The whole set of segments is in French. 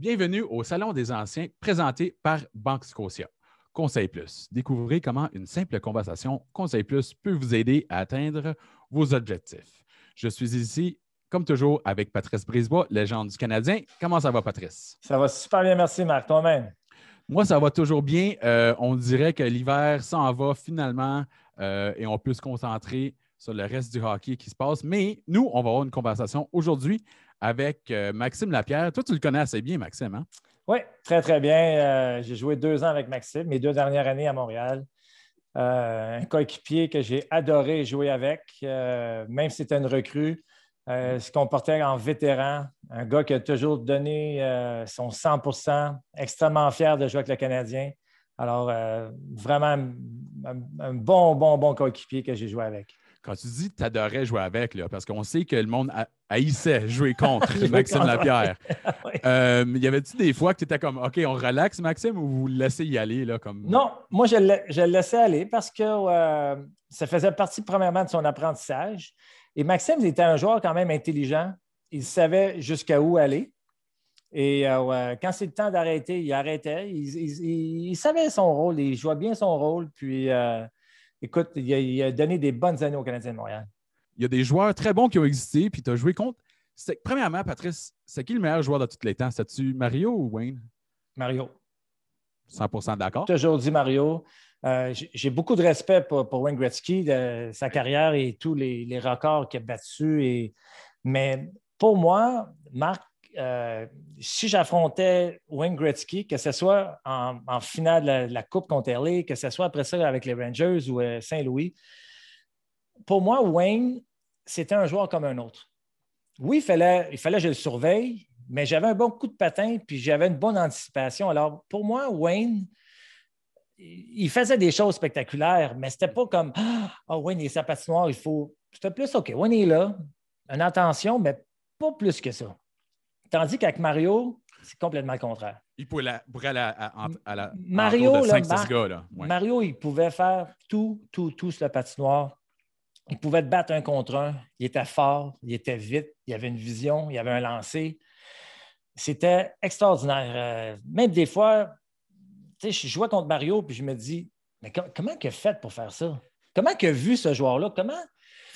Bienvenue au Salon des Anciens présenté par Banque Scotia. Conseil Plus. Découvrez comment une simple conversation Conseil Plus peut vous aider à atteindre vos objectifs. Je suis ici, comme toujours, avec Patrice Brisebois, légende du Canadien. Comment ça va, Patrice? Ça va super bien, merci, Marc. Toi-même? Moi, ça va toujours bien. Euh, on dirait que l'hiver s'en va finalement euh, et on peut se concentrer sur le reste du hockey qui se passe. Mais nous, on va avoir une conversation aujourd'hui avec euh, Maxime Lapierre. Toi, tu le connais assez bien, Maxime, hein? Oui, très, très bien. Euh, j'ai joué deux ans avec Maxime, mes deux dernières années à Montréal. Euh, un coéquipier que j'ai adoré jouer avec, même si c'était une recrue. se comportait en vétéran, un gars qui a toujours donné son 100% extrêmement fier de jouer avec le Canadien. Alors, vraiment un bon, bon, bon coéquipier que j'ai joué avec quand tu dis que tu adorais jouer avec, là, parce qu'on sait que le monde haïssait jouer contre Maxime Lapierre. euh, y avait-tu des fois que tu étais comme OK, on relaxe, Maxime, ou vous le laissez y aller? Là, comme... Non, moi, je le, je laissais aller parce que euh, ça faisait partie, premièrement, de son apprentissage. Et Maxime était un joueur quand même intelligent. Il savait jusqu'à où aller. Et euh, quand c'est le temps d'arrêter, il arrêtait. Il, savait son rôle, il jouait bien son rôle. Puis euh, écoute, il a, donné des bonnes années au Canadien de Montréal. Il y a des joueurs très bons qui ont existé, puis tu as joué contre. Premièrement, Patrice, c'est qui le meilleur joueur de tous les temps? C'est-tu Mario ou Wayne? Mario. 100% d'accord. Toujours dit Mario. Euh, j'ai beaucoup de respect pour, Wayne Gretzky, de sa carrière et tous les, records qu'il a battus. Mais pour moi, Marc, euh, si j'affrontais Wayne Gretzky, que ce soit en, finale de la, Coupe contre LA, que ce soit après ça avec les Rangers ou euh, Saint-Louis, pour moi, Wayne, c'était un joueur comme un autre. Oui, il fallait, il fallait que je le surveille, mais j'avais un bon coup de patin, puis j'avais une bonne anticipation. Alors, pour moi, Wayne, il faisait des choses spectaculaires, mais c'était pas comme Ah, oh, Wayne, il est sa patinoire, il faut. C'était plus OK, Wayne est là, une attention, mais pas plus que ça. Tandis qu'avec Mario, c'est complètement le contraire. Il pourrait, aller à, la Mario, 5, gars, Mario, il pouvait faire tout, tout, tout sur la patinoire. Il pouvait te battre un contre un. Il était fort, il était vite, il avait une vision, il avait un lancer. C'était extraordinaire. Euh, même des fois, je jouais contre Mario, puis je me dis, mais comment il a fait pour faire ça? Comment il a vu ce joueur-là? Comment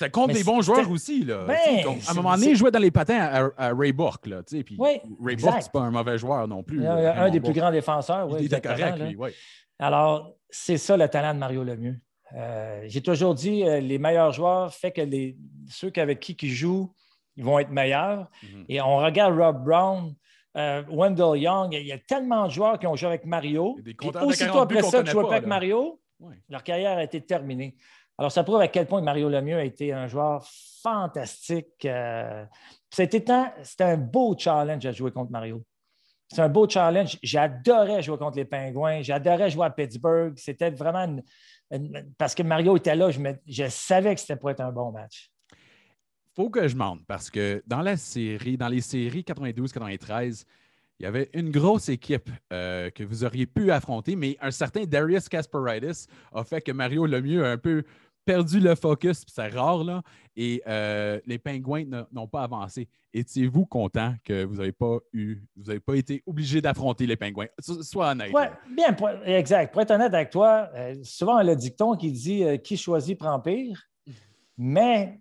ça compte des bons joueurs aussi. Là. Ben, à un moment donné, il jouait dans les patins à, Ray Bork. Là, puis oui, Ray Bork, c'est pas un mauvais joueur non plus. un des plus grands défenseurs. il était correct, lui. Oui. Alors, c'est ça le talent de Mario Lemieux. Euh, J'ai toujours dit euh, les meilleurs joueurs fait que les, ceux avec qui ils jouent, ils vont être meilleurs. Mhm. Et on regarde Rob Brown, euh, Wendell Young, il y a tellement de joueurs qui ont joué avec Mario. Et aussitôt après ça, qui jouaient avec Mario, leur carrière a été terminée. Alors, ça prouve à quel point Mario Lemieux a été un joueur fantastique. Euh, c'était un beau challenge à jouer contre Mario. C'est un beau challenge. J'adorais jouer contre les Pingouins. J'adorais jouer à Pittsburgh. C'était vraiment parce que Mario était là. Je, savais que c'était pour être un bon match. Il faut que je mente parce que dans la série, dans les séries 92-93, il y avait une grosse équipe euh, que vous auriez pu affronter, mais un certain Darius Kasparaitis a fait que Mario Lemieux a un peu perdu le focus, c'est rare, là, et euh, les Pingouins n'ont pas avancé. Étiez-vous content que vous n'avez pas eu, vous n'avez pas été obligé d'affronter les Pingouins? Sois honnête. bien, exact. Pour être honnête avec toi, euh, souvent le dicton qui dit qui choisit prend pire, mais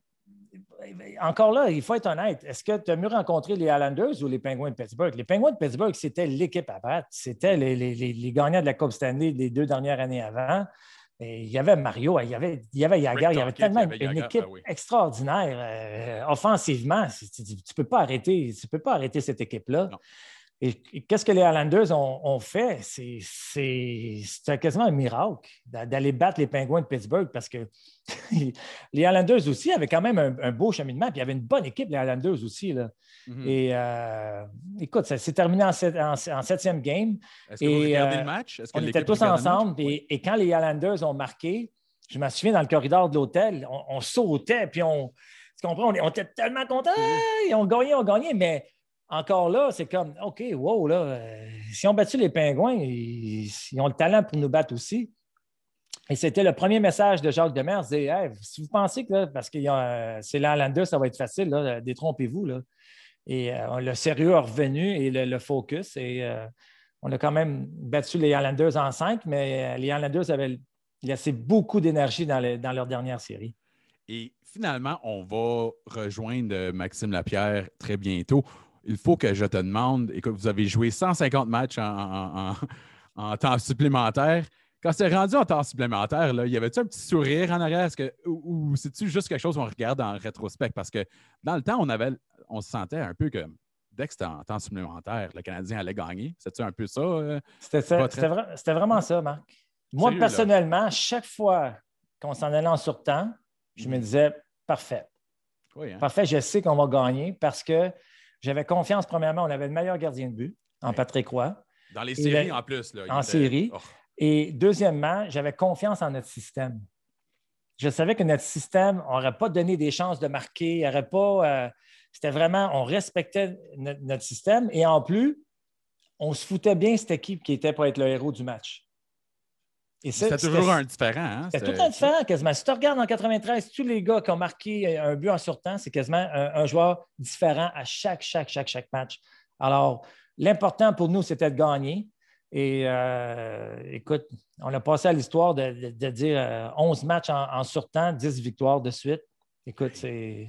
encore là, il faut être honnête. Est-ce que tu as mieux rencontré les Islanders ou les Penguins de Pittsburgh? Les Penguins de Pittsburgh, c'était l'équipe à battre. C'était les, gagnants de la Coupe Stanley des deux dernières années avant. il y avait Mario, il y avait, il y avait Yagar, il y avait tellement une équipe ah extraordinaire euh, offensivement. Tu ne peux pas arrêter, tu peux pas arrêter cette équipe-là. Et, qu'est-ce que les Islanders ont, fait? C'est quasiment un miracle d'aller battre les Penguins de Pittsburgh parce que les Islanders aussi avaient quand même un, beau cheminement, puis il y avait une bonne équipe, les Islanders aussi. Là. Mm-hmm. Et euh, écoute, ça s'est terminé en, septième game. Est-ce que vous regardez le euh, match? on était tous ensemble. Et, quand les Islanders ont marqué, je me souviens dans le corridor de l'hôtel, on, sautait, puis on. Tu comprends? On, était tellement contents. Ils ont gagné, on gagné, mais encore là, c'est comme, OK, wow, là, euh, si on battu les Pingouins, ils, ont le talent pour nous battre aussi. Et c'était le premier message de Jacques Demers. si vous pensez que, parce que c'est l'Irlandais, ça va être facile, détrompez-vous. Et le sérieux est revenu et le, focus. Et on a quand même battu les Islanders en 5, mais les Islanders avaient laissé beaucoup d'énergie dans leur dernière série. Et finalement, on va rejoindre Maxime Lapierre très bientôt. Il faut que je te demande, écoute, vous avez joué 150 matchs en, temps supplémentaire. Quand c'est rendu en temps supplémentaire, là, y avait-tu un petit sourire en arrière? Que, ou, c'est-tu juste quelque chose qu'on regarde en rétrospect? Parce que dans le temps, on, avait, on se sentait un peu comme dès que c'était en temps supplémentaire, le Canadien allait gagner. C'était un peu ça? Euh, c'était vraiment ça, Marc. Moi, personnellement, chaque fois qu'on s'en allait en surtemps, je me disais, parfait. Hein? Parfait, je sais qu'on va gagner parce que j'avais confiance, premièrement, on avait le meilleur gardien de but en Patrick Roy. Dans les séries en plus. Là, en série. Oh. Et deuxièmement, j'avais confiance en notre système. Je savais que notre système n'aurait pas donné des chances de marquer, n'aurait pas. Euh, c'était vraiment, on respectait notre, système et en plus, on se foutait bien cette équipe qui était pour être le héros du match. C'était toujours un différent. Hein? C'était tout un différent quasiment. Si tu regardes en 93, tous les gars qui ont marqué un but en surtemps, c'est quasiment un, joueur différent à chaque, chaque, chaque, chaque match. Alors, l'important pour nous, c'était de gagner. Et euh, écoute, on a passé à l'histoire de, dire 11 euh, matchs en, en, surtemps, 10 victoires de suite. Écoute, c'est.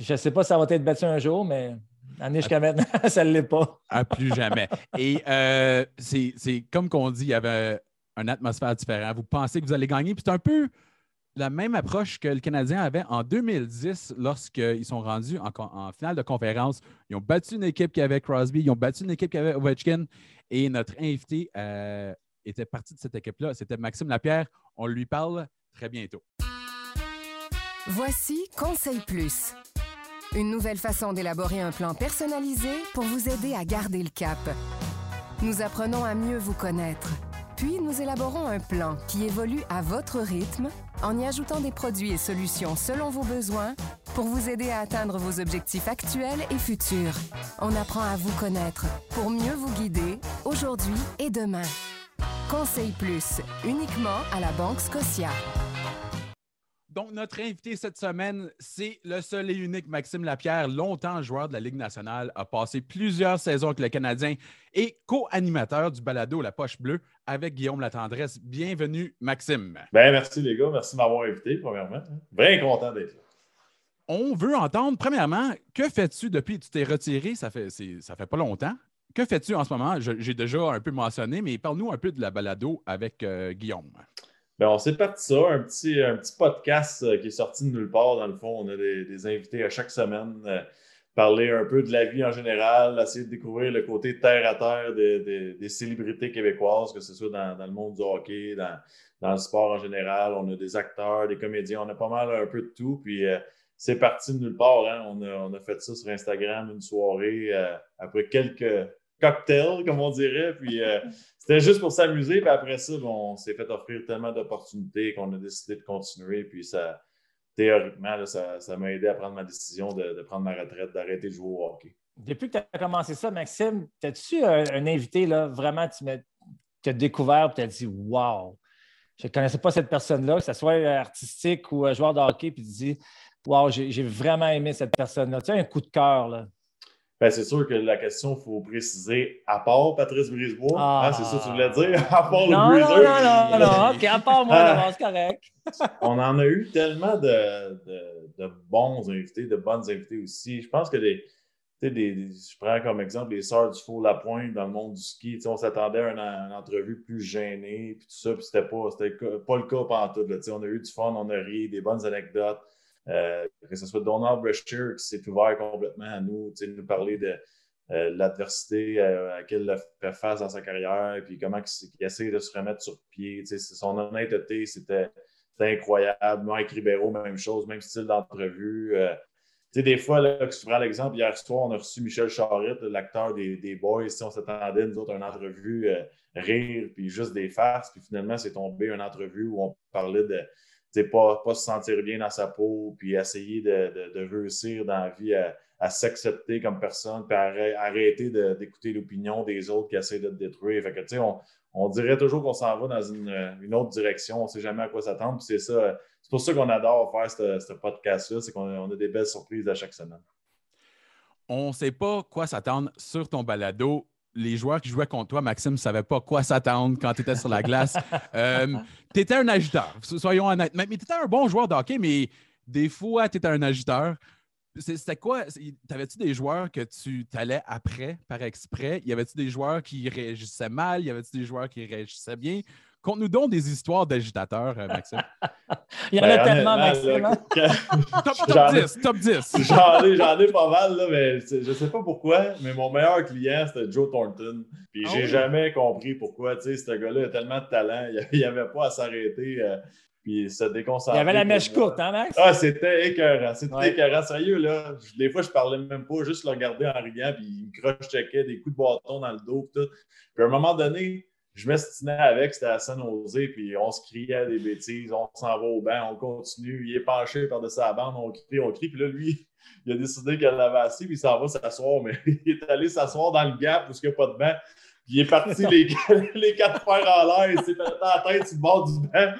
Je ne sais pas si ça va être battu un jour, mais Année jusqu'à maintenant, ça ne l'est pas. À plus jamais. Et euh, c'est comme qu'on dit, il y avait une atmosphère différente. Vous pensez que vous allez gagner. Puis c'est un peu la même approche que le Canadien avait en 2010 lorsqu'ils sont rendus en, finale de conférence. Ils ont battu une équipe qui avait Crosby, ils ont battu une équipe qui avait Ovechkin. Et notre invité euh, était parti de cette équipe-là. C'était Maxime Lapierre. On lui parle très bientôt. Voici Conseil Plus. Une nouvelle façon d'élaborer un plan personnalisé pour vous aider à garder le cap. Nous apprenons à mieux vous connaître puis, nous élaborons un plan qui évolue à votre rythme en y ajoutant des produits et solutions selon vos besoins pour vous aider à atteindre vos objectifs actuels et futurs. On apprend à vous connaître pour mieux vous guider aujourd'hui et demain. Conseil Plus, uniquement à la Banque Scotia. Donc, notre invité cette semaine, c'est le seul et unique Maxime Lapierre, longtemps joueur de la Ligue nationale, a passé plusieurs saisons avec le Canadien et co-animateur du balado La Poche Bleue avec Guillaume Latendresse. Bienvenue, Maxime. Ben, merci les gars, merci de m'avoir invité, premièrement. Bien content d'être là. On veut entendre, premièrement, que fais-tu depuis que tu t'es retiré? Ça fait, ça fait pas longtemps. Que fais-tu en ce moment? J'ai déjà un peu mentionné, mais parle-nous un peu de la balado avec euh, Guillaume. Ben, on s'est parti ça, un petit, un petit podcast euh, qui est sorti de nulle part, dans le fond. On a des, invités à chaque semaine, euh, parler un peu de la vie en général, essayer de découvrir le côté terre à terre des célébrités québécoises, que ce soit dans, le monde du hockey, dans, le sport en général. On a des acteurs, des comédiens, on a pas mal un peu de tout. Puis euh, c'est parti de nulle part. Hein. On, a, on, a, fait ça sur Instagram une soirée après quelques cocktail, comme on dirait. Puis euh, c'était juste pour s'amuser. Puis après ça, on s'est fait offrir tellement d'opportunités qu'on a décidé de continuer. Puis ça, théoriquement, ça, m'a aidé à prendre ma décision de, prendre ma retraite, d'arrêter de jouer au hockey. Depuis que tu as commencé ça, Maxime, as-tu un, un, invité, là, vraiment, tu as découvert et tu as dit Wow! Je ne connaissais pas cette personne-là, que ce soit artistique ou joueur de hockey, puis tu dis Wow, j'ai vraiment aimé cette personne-là. Tu as un coup de cœur, là. Ben, c'est sûr que la question, il faut préciser, à part Patrice Brisebois, hein, c'est ça que tu voulais dire, à part le Breezer. Non, non, non, non, OK, à part moi, ah. c'est correct. on en a eu tellement de, de, bons invités, de bonnes invités aussi. Je pense que des, des, je prends comme exemple les Sœurs du Faux La Pointe dans le monde du ski. on s'attendait à une, entrevue plus gênée, puis tout ça, puis c'était pas, pas le cas pendant tout. Là, on a eu du fun, on a ri, des bonnes anecdotes. Euh, que ce soit Donald Brashear qui s'est ouvert complètement à nous, nous parler de euh, l'adversité euh, à laquelle il a fait face dans sa carrière, puis comment il, essaie de se remettre sur pied. Son honnêteté, c'était incroyable. Mike Ribeiro, même chose, même style d'entrevue. des fois, là, si tu prends l'exemple, hier soir, on a reçu Michel Charette, l'acteur des, Boys. On s'attendait, nous autres, à une entrevue, rire, puis juste des farces. Puis finalement, c'est tombé une entrevue où on parlait de pas, pas se sentir bien dans sa peau, puis essayer de, de, réussir dans la vie à, s'accepter comme personne, puis arrêter d'écouter l'opinion des autres qui essaient de te détruire. Fait que, on, on dirait toujours qu'on s'en va dans une, une, autre direction, on ne sait jamais à quoi s'attendre. C'est ça, c'est pour ça qu'on adore faire ce, podcast-là, c'est qu'on a, des belles surprises à chaque semaine. on ne sait pas quoi s'attendre sur ton balado. Les joueurs qui jouaient contre toi, Maxime, ne savaient pas quoi s'attendre quand tu étais sur la glace. Euh, tu étais un agiteur, soyons honnêtes. Mais tu étais un bon joueur de hockey, mais des fois, tu étais un agiteur. C'était quoi? T'avais-tu des joueurs que tu t'allais après, par exprès? Y avait-tu des joueurs qui réagissaient mal? Y avait-tu des joueurs qui réagissaient bien? Conte-nous donc des histoires d'agitateurs, euh, Maxime. Il y en a ben, tellement, Maxime. Hein? top, 10, top 10. J'en ai, pas mal, là, mais je sais pas pourquoi, mais mon meilleur client, c'était Joe Thornton. Puis ah j'ai jamais compris pourquoi. Tu sais, ce gars-là a tellement de talent. Il n'y avait pas à s'arrêter. Euh, puis se déconcentrer. Il y avait la mèche courte, hein, Max? Ah, c'était écœurant. C'était écœurant. Sérieux, là. Des fois, je parlais même pas, juste le regarder en riant, puis il me croche-checkait des coups de bâton dans le dos, tout. Puis à un moment donné, je m'estinais avec, c'était à San Jose, puis on se criait des bêtises, on s'en va au banc, on continue, il est penché par-dessus la bande, on crie, on crie, puis là, lui, il a décidé qu'il avait assez, puis il s'en va s'asseoir, mais il est allé s'asseoir dans le gap où il n'y a pas de banc, puis il est parti les, les quatre fers en l'air, il s'est fait la tête sur le bord du banc,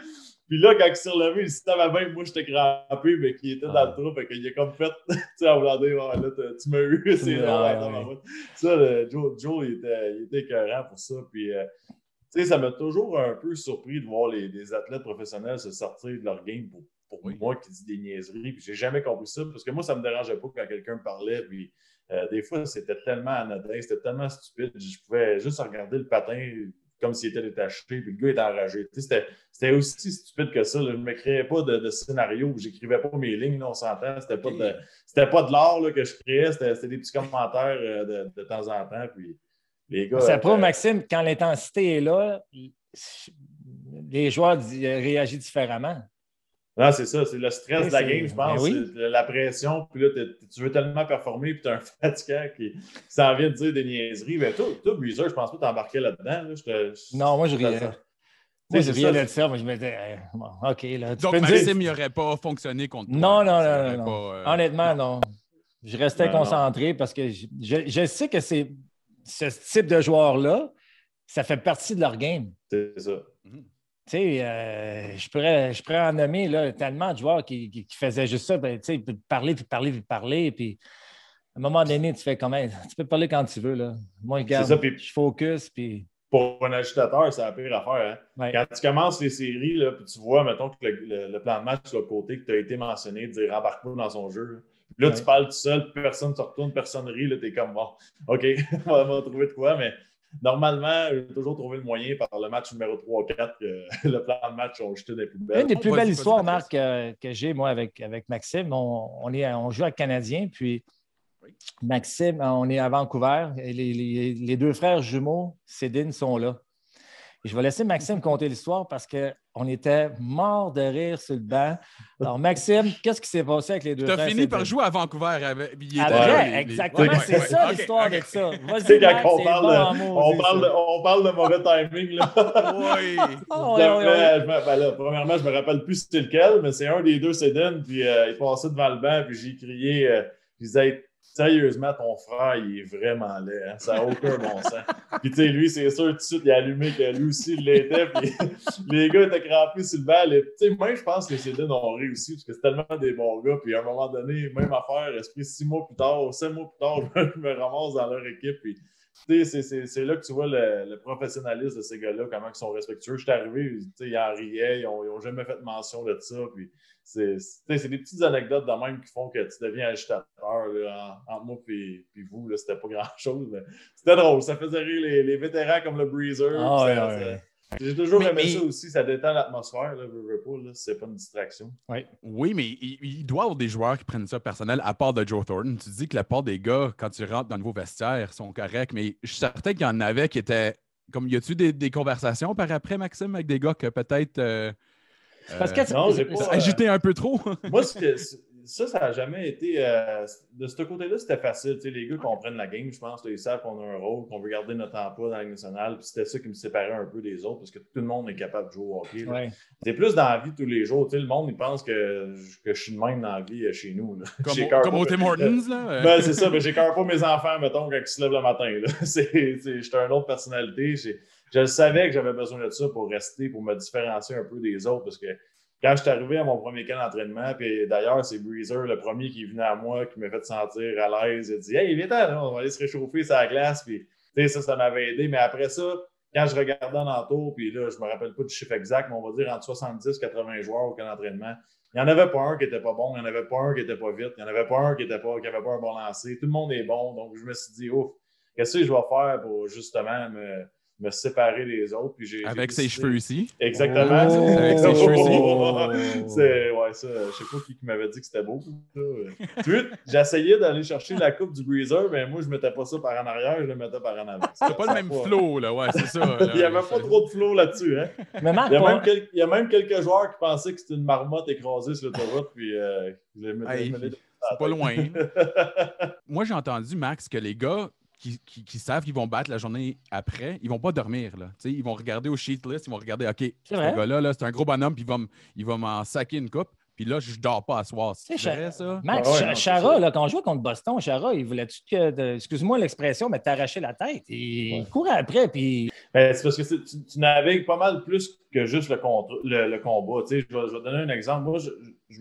puis là, quand il s'est relevé, il s'est ma main, moi j'étais crampé, mais qui était dans le trou, fait qu'il a comme fait, tu sais, en voulant dire, là, tu m'as eu, c'est là, Ça, Joe, Joe, il était, il était écœurant pour ça, puis... Euh, sais, ça m'a toujours un peu surpris de voir les, athlètes professionnels se sortir de leur game pour, moi qui dis des niaiseries. Puis j'ai jamais compris ça parce que moi, ça me dérangeait pas quand quelqu'un me parlait. Puis euh, des fois, c'était tellement anodin, c'était tellement stupide. Je pouvais juste regarder le patin comme s'il était détaché, puis le gars était enragé. C'était aussi stupide que ça. Je ne me créais pas de, scénario, je n'écrivais pas mes lignes, on s'entend. C'était pas de, pas de l'art que je créais, c'était des petits commentaires euh, de, de, temps en temps. Puis ça prouve, euh, Maxime, quand l'intensité est là, les joueurs réagissent différemment. Non, c'est ça, c'est le stress de la game, je pense. Ben la pression, puis là, tu veux tellement performer, puis tu as un fatigant qui s'en vient de dire des niaiseries. Mais toi, toi Breezer, je pense pas t'embarquer là-dedans. non, moi, je riais. Moi, je riais de ça, moi, je me disais, OK. Là, Donc, Maxime, il n'aurait pas fonctionné contre toi. Non, non, non, non. Euh, Honnêtement, non. Je restais concentré parce que je sais que c'est ce type de joueur-là, ça fait partie de leur game. C'est ça. Mhm. Tu sais, euh, je, pourrais, je pourrais en nommer là, tellement de joueurs qui, qui, faisaient juste ça, ben, tu sais, parler, puis parler, puis parler, puis à un moment donné, tu fais comment? Tu peux parler quand tu veux, là. Moi, regarde, ça, je focus, puis... Pour un agitateur, c'est la pire affaire. Hein? Quand tu commences les séries, là, puis tu vois, mettons, que le, plan de match sur le côté que tu as été mentionné, de dire embarque pas dans son jeu, Là, tu parles tout seul, personne ne se retourne, personne rit. Là, tu es comme bon, OK, on va trouver de quoi. Mais normalement, j'ai toujours trouvé le moyen par le match numéro 3 4 que le plan de match ont jeté des plus belles. Une des plus belles histoires, Marc, euh, que j'ai, moi, avec, avec Maxime, on, est, on joue avec Canadien, puis Maxime, on est à Vancouver, et les, les deux frères jumeaux, Cédine, sont là je vais laisser Maxime conter l'histoire parce qu'on était mort de rire sur le banc. Alors, Maxime, qu'est-ce qui s'est passé avec les deux Tu as fini par jouer à Vancouver. Avec, exactement. C'est ça l'histoire avec ça. Quand on, parle, on, parle de, on parle de mauvais timing. Là. oui. Oh, ben là, premièrement, je ne me rappelle plus c'était lequel, mais c'est un des deux Cédine. Puis euh, il passait devant le banc, puis j'ai crié. Euh, je disais, sérieusement, ton frère, il est vraiment laid. Hein? Ça n'a aucun bon sens. Puis, tu sais, lui, c'est sûr, tout de suite, il a allumé que lui aussi, il l'était. Puis, les gars étaient crampés sur le banc. Tu sais, moi, je pense que les Cédines ont réussi parce que c'est tellement des bons gars. Puis, à un moment donné, même affaire, esprit, six mois plus tard, sept mois plus tard, je me ramasse dans leur équipe. Puis, c'est là que tu vois le, professionnalisme de ces gars-là, comment ils sont respectueux. Je suis arrivé, ils en riaient, ils n'ont jamais fait mention de ça. Puis, c'est des petites anecdotes de même qui font que tu deviens agitateur. entre moi et vous, c'était pas grand-chose. C'était drôle. Ça faisait rire les, les, vétérans comme le Breezer. Ah, J'ai toujours aimé ça aussi. Ça détend l'atmosphère. C'est pas une distraction. Oui, mais il, doit y avoir des joueurs qui prennent ça personnel, à part de Joe Thornton. Tu dis que la part des gars, quand tu rentres dans le nouveau vestiaire, sont corrects, mais je suis certain qu'il y en avait qui étaient. Comme, y a-tu des, des, conversations par après, Maxime, avec des gars que peut-être. Euh, parce que euh, non, pas, agité un peu trop. moi, ça, ça n'a jamais été. Euh, de ce côté-là, c'était facile. les gars comprennent la game, je pense. Ils savent qu'on a un rôle, qu'on veut garder notre emploi dans la nationale. Puis c'était ça qui me séparait un peu des autres parce que tout le monde est capable de jouer au hockey. C'est plus dans la vie tous les jours. le monde, il pense que, que je suis de même dans la vie euh, chez nous. Comme, au, Tim Hortons. Là. Ben, c'est ça. Mais j'ai pas mes enfants, mettons, quand ils se lèvent le matin. J'étais une autre personnalité je savais que j'avais besoin de ça pour rester, pour me différencier un peu des autres parce que quand je suis arrivé à mon premier camp d'entraînement, puis d'ailleurs, c'est Breezer, le premier qui est venu à moi, qui m'a fait sentir à l'aise. Il a dit Hey, viens on va aller se réchauffer sur la glace. Puis, ça, ça m'avait aidé. Mais après ça, quand je regardais en entour, puis là, je ne me rappelle pas du chiffre exact, mais on va dire entre 70 et 80 joueurs au camp d'entraînement, il n'y en avait pas un qui n'était pas bon, il n'y en avait pas un qui n'était pas vite, il n'y en avait pas un qui n'avait pas, pas un bon lancer. Tout le monde est bon. Donc, je me suis dit, ouf, qu'est-ce que je vais faire pour justement me me séparer des autres. Puis Avec ses cheveux ici? Exactement. Oh! Avec ses cheveux ici? c'est, ouais, ça, je sais pas qui m'avait dit que c'était beau. essayé d'aller chercher la coupe du Breezer, mais moi, je mettais pas ça par en arrière, je le mettais par en avant. C'était pas le même flow, là, ouais, c'est ça. il n'y avait pas trop de flow là-dessus. Hein? Mais il, y a même quelques, il y a même quelques joueurs qui pensaient que c'était une marmotte écrasée sur l'autoroute, puis euh, je les pas loin. Moi, j'ai entendu, Max, que les gars, qui, savent qu'ils vont battre la journée après, ils vont pas dormir. Là. ils vont regarder au sheet list, ils vont regarder, OK, ce gars-là, c'est un gros bonhomme, puis il va m'en saquer une coupe. Puis là, je dors pas à soir. C'est vrai, ça? Max, ah Chara, là, quand on jouait contre Boston, Chara, il voulait-tu que, excuse-moi l'expression, mais t'arracher la tête? Il courait après, puis... Ben, c'est parce que tu, navigues pas mal plus que juste le, le, combat. Je vais, je vais donner un exemple. Moi,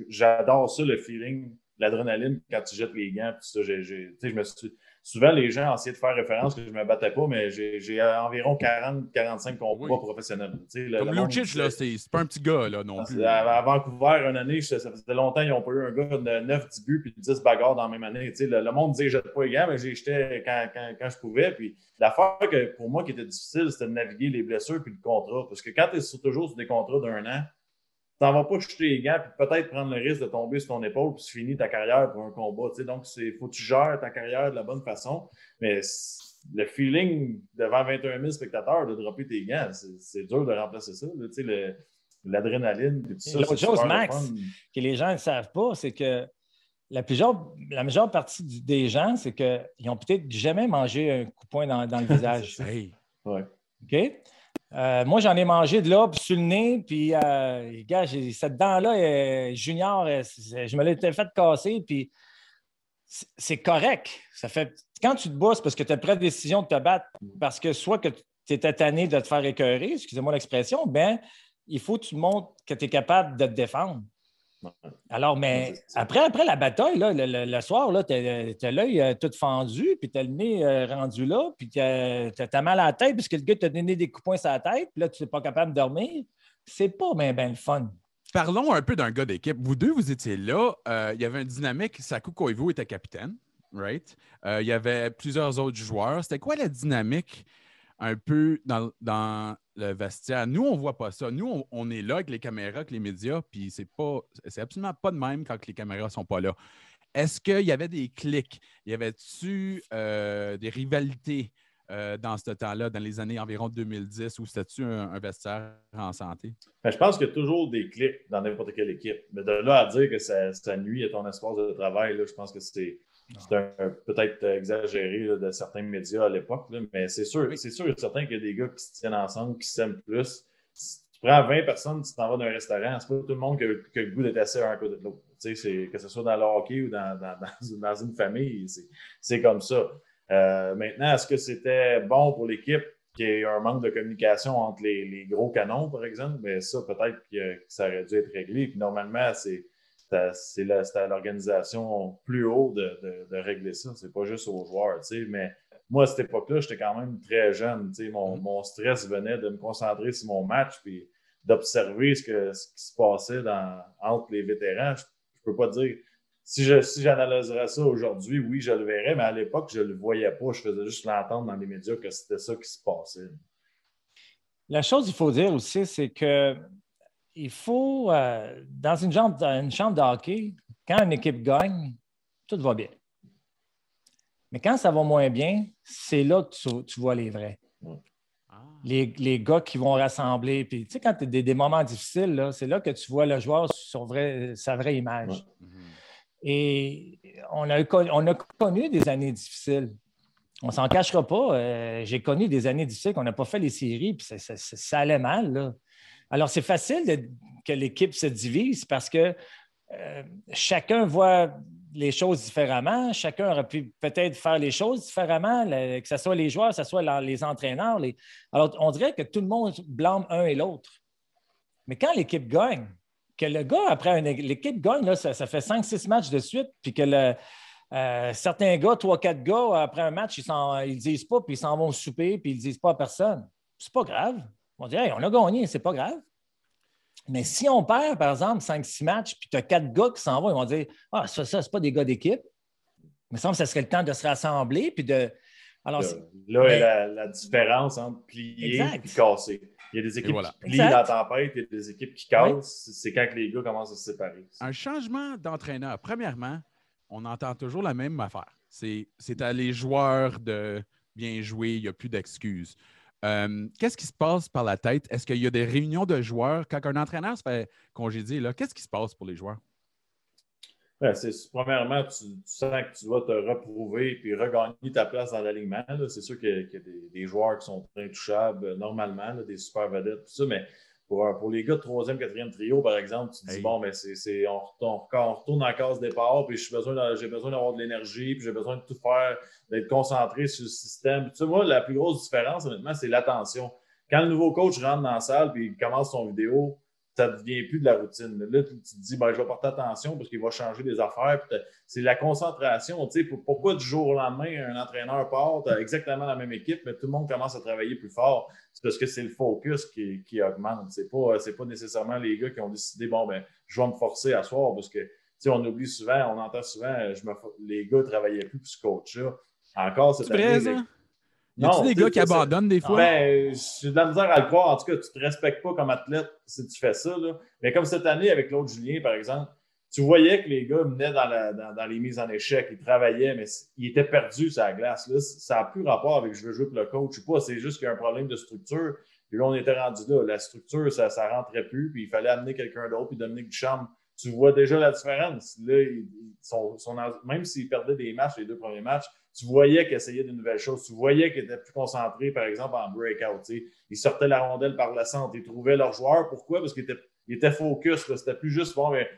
j'adore ça, le feeling, l'adrénaline, quand tu jettes les gants. Puis ça, je me suis souvent, les gens essayaient de faire référence que je ne me battais pas, mais j'ai environ 40-45 combats professionnels. Comme Lucic, là, c'est pas un petit gars là, non plus. À, Vancouver, une année, ça, faisait longtemps qu'ils n'ont pas eu un gars de 9-10 buts puis 10 bagarres dans la même année. Le, le, monde disait que je pas les gants, mais j'étais quand, quand, quand, je pouvais. Puis l'affaire que pour moi qui était difficile, c'était de naviguer les blessures puis le contrat. Parce que quand tu es toujours sur des contrats d'un an, tu n'en vas pas jeter les gants puis peut-être prendre le risque de tomber sur ton épaule puis tu finis ta carrière pour un combat. Donc, il faut que tu gères ta carrière de la bonne façon. Mais le feeling devant 21 000 spectateurs de dropper tes gants, c'est dur de remplacer ça. L'adrénaline. L'autre chose, Max, que les gens ne savent pas, c'est que la, la majeure partie des gens, c'est qu'ils n'ont peut-être jamais mangé un coup de poing dans, le visage. ouais. OK? Euh, moi, j'en ai mangé de là, puis le nez, puis, euh, gars, cette dent-là, euh, junior, je me l'ai fait casser, puis c'est correct. Ça fait, quand tu te bats, parce que tu as pris la décision de te battre, parce que soit que tu étais tanné de te faire écœurer, excusez-moi l'expression, bien, il faut que tu montres que tu es capable de te défendre. Alors, mais après, après la bataille, le, soir, tu as, l'œil euh, tout fendu, puis tu as le nez euh, rendu là, puis tu as, mal à la tête parce que le gars t'a donné des coups de poing sur la tête, puis là, tu n'es pas capable de dormir. C'est pas bien ben le fun. Parlons un peu d'un gars d'équipe. Vous deux, vous étiez là. Euh, il y avait une dynamique. Saku Koivu était capitaine, right? il y avait plusieurs autres joueurs. C'était quoi la dynamique un peu dans, dans le vestiaire. Nous, on voit pas ça. Nous, on, est là avec les caméras, avec les médias, puis c'est pas c'est absolument pas de même quand les caméras sont pas là. Est-ce qu'il y avait des clics? Y avait-tu euh, des rivalités euh, dans ce temps-là, dans les années environ 2010, ou c'était-tu un, vestiaire en santé? Ben, je pense qu'il y a toujours des clics dans n'importe quelle équipe. Mais de là à dire que ça, ça nuit à ton espace de travail, là, je pense que c'est c'est peut-être exagéré de certains médias à l'époque, mais c'est sûr, c'est sûr et certain qu'il y a des gars qui se tiennent ensemble, qui s'aiment plus. Si tu prends 20 personnes, tu t'en vas d'un restaurant, c'est pas tout le monde qui a, le goût d'être assis un à côté de l'autre. Que ce soit dans le hockey ou dans, dans, une famille, c'est comme ça. Euh, maintenant, est-ce que c'était bon pour l'équipe qu'il y ait un manque de communication entre les, gros canons, par exemple? Bien, ça, peut-être que, ça aurait dû être réglé. Puis normalement, c'est c'est à l'organisation plus haut de, régler ça. C'est pas juste aux joueurs. Mais moi, à cette époque-là, j'étais quand même très jeune. Mon, mm-hmm. mon, stress venait de me concentrer sur mon match puis d'observer ce, qui se passait entre les vétérans. Je, ne peux pas dire. Si j'analyserais ça aujourd'hui, oui, je le verrais, mais à l'époque, je ne le voyais pas. Je faisais juste l'entendre dans les médias que c'était ça qui se passait. La chose qu'il faut dire aussi, c'est que il faut, euh, dans une chambre, une chambre de hockey, quand une équipe gagne, tout va bien. Mais quand ça va moins bien, c'est là que tu, vois les vrais. Ah. Les, gars qui vont rassembler. Puis, tu sais, quand tu as des, moments difficiles, c'est là que tu vois le joueur sur sa vraie image. Et on a, on a connu des années difficiles. On s'en cachera pas. Euh, j'ai connu des années difficiles qu'on n'a pas fait les séries, puis ça, allait mal. Là. Alors, c'est facile que l'équipe se divise parce que euh, chacun voit les choses différemment. Chacun aurait pu peut-être faire les choses différemment, que ce soit les joueurs, que ce soit les entraîneurs. Alors, on dirait que tout le monde blâme un et l'autre. Mais quand l'équipe gagne, que le gars, après l'équipe gagne, là, ça, fait 5-6 matchs de suite, puis que euh, certains gars, 3-4 gars, après un match, ils ne disent pas, puis ils s'en vont souper, puis ils ne disent pas à personne. C'est pas grave. On dit, on a gagné, c'est pas grave. Mais si on perd, par exemple, 5-6 matchs, puis tu as 4 gars qui s'en vont, ils vont dire, ah, ça, ça, c'est pas des gars d'équipe. Il me semble que ce serait le temps de se rassembler, puis de. Alors, là, est la, différence entre plier et casser. Il y a des équipes qui plient la tempête, il y a des équipes qui cassent. C'est quand les gars commencent à se séparer. Un changement d'entraîneur. Premièrement, on entend toujours la même affaire. C'est à les joueurs de bien jouer, il n'y a plus d'excuses. Euh, qu'est-ce qui se passe par la tête? Est-ce qu'il y a des réunions de joueurs? Quand un entraîneur se fait congédier? Qu'est-ce qui se passe pour les joueurs? Premièrement, tu, sens que tu dois te reprouver et regagner ta place dans l'alignement. C'est sûr qu'il y a, des, joueurs qui sont intouchables euh, normalement, des super vedettes, tout ça, mais pour, pour, les gars de troisième, quatrième trio, par exemple, tu te dis, bon, mais ben, c'est, on, retourne, on retourne la case départ, puis j'ai besoin, besoin d'avoir de l'énergie, puis j'ai besoin de tout faire, d'être concentré sur le système. Tu sais, moi, la plus grosse différence, honnêtement, c'est l'attention. Quand le nouveau coach rentre dans la salle puis il commence son vidéo, ça ne devient plus de la routine. Là, tu te dis, ben, je vais porter attention parce qu'il va changer des affaires. C'est la concentration. Tu sais, pourquoi du jour au lendemain, un entraîneur part, tu as exactement la même équipe, mais tout le monde commence à travailler plus fort? C'est parce que c'est le focus qui, qui augmente. Ce n'est pas, pas nécessairement les gars qui ont décidé, bon, ben, je vais me forcer à soir parce que, tu sais, on oublie souvent, on entend souvent, je me, les gars ne travaillaient plus pour ce coach-là. Encore cette année, y a des gars qui abandonnent des fois? Ben, j'ai de la misère à le croire. En tout cas, tu ne te respectes pas comme athlète si tu fais ça. Là. Mais comme cette année avec l'autre Julien, par exemple, tu voyais que les gars venaient dans, dans, les mises en échec, ils travaillaient, mais ils étaient perdus sur la glace. Là, ça n'a plus rapport avec je veux jouer pour le coach ou pas. C'est juste qu'il y a un problème de structure. Puis là, on était rendu là. La structure, ça ne rentrait plus. Puis il fallait amener quelqu'un d'autre. Puis Dominique Duchamp, tu vois déjà la différence. Là, même s'ils perdaient des matchs, les deux premiers matchs, tu voyais qu'ils essayaient de nouvelles choses. Tu voyais qu'ils étaient plus concentrés, par exemple, en breakout. Ils sortaient la rondelle par le centre. Ils trouvaient leurs joueurs. Pourquoi? Parce qu'ils étaient, focus. C'était plus juste, bon, mais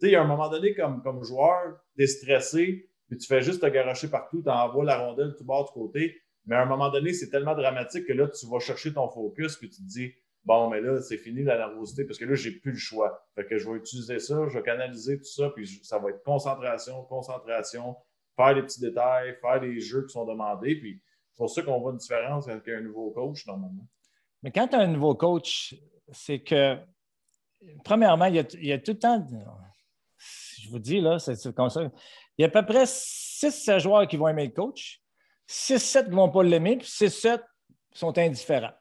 tu sais, à un moment donné, comme, comme joueur, tu es stressé, puis tu fais juste te garocher partout, tu envoies la rondelle tout bord du côté. Mais à un moment donné, c'est tellement dramatique que là, tu vas chercher ton focus, puis tu te dis, bon, mais là, c'est fini la nervosité parce que là, j'ai plus le choix. Fait que je vais utiliser ça, je vais canaliser tout ça, puis ça va être concentration, concentration, faire des petits détails, faire des jeux qui sont demandés. Puis c'est pour ça qu'on voit une différence avec un nouveau coach, normalement. Mais quand tu as un nouveau coach, c'est que, premièrement, il y, a, il y a tout le temps, je vous dis, là, c'est comme ça, il y a à peu près 6-7 joueurs qui vont aimer le coach, 6-7 qui ne vont pas l'aimer, puis 6-7 sont indifférents.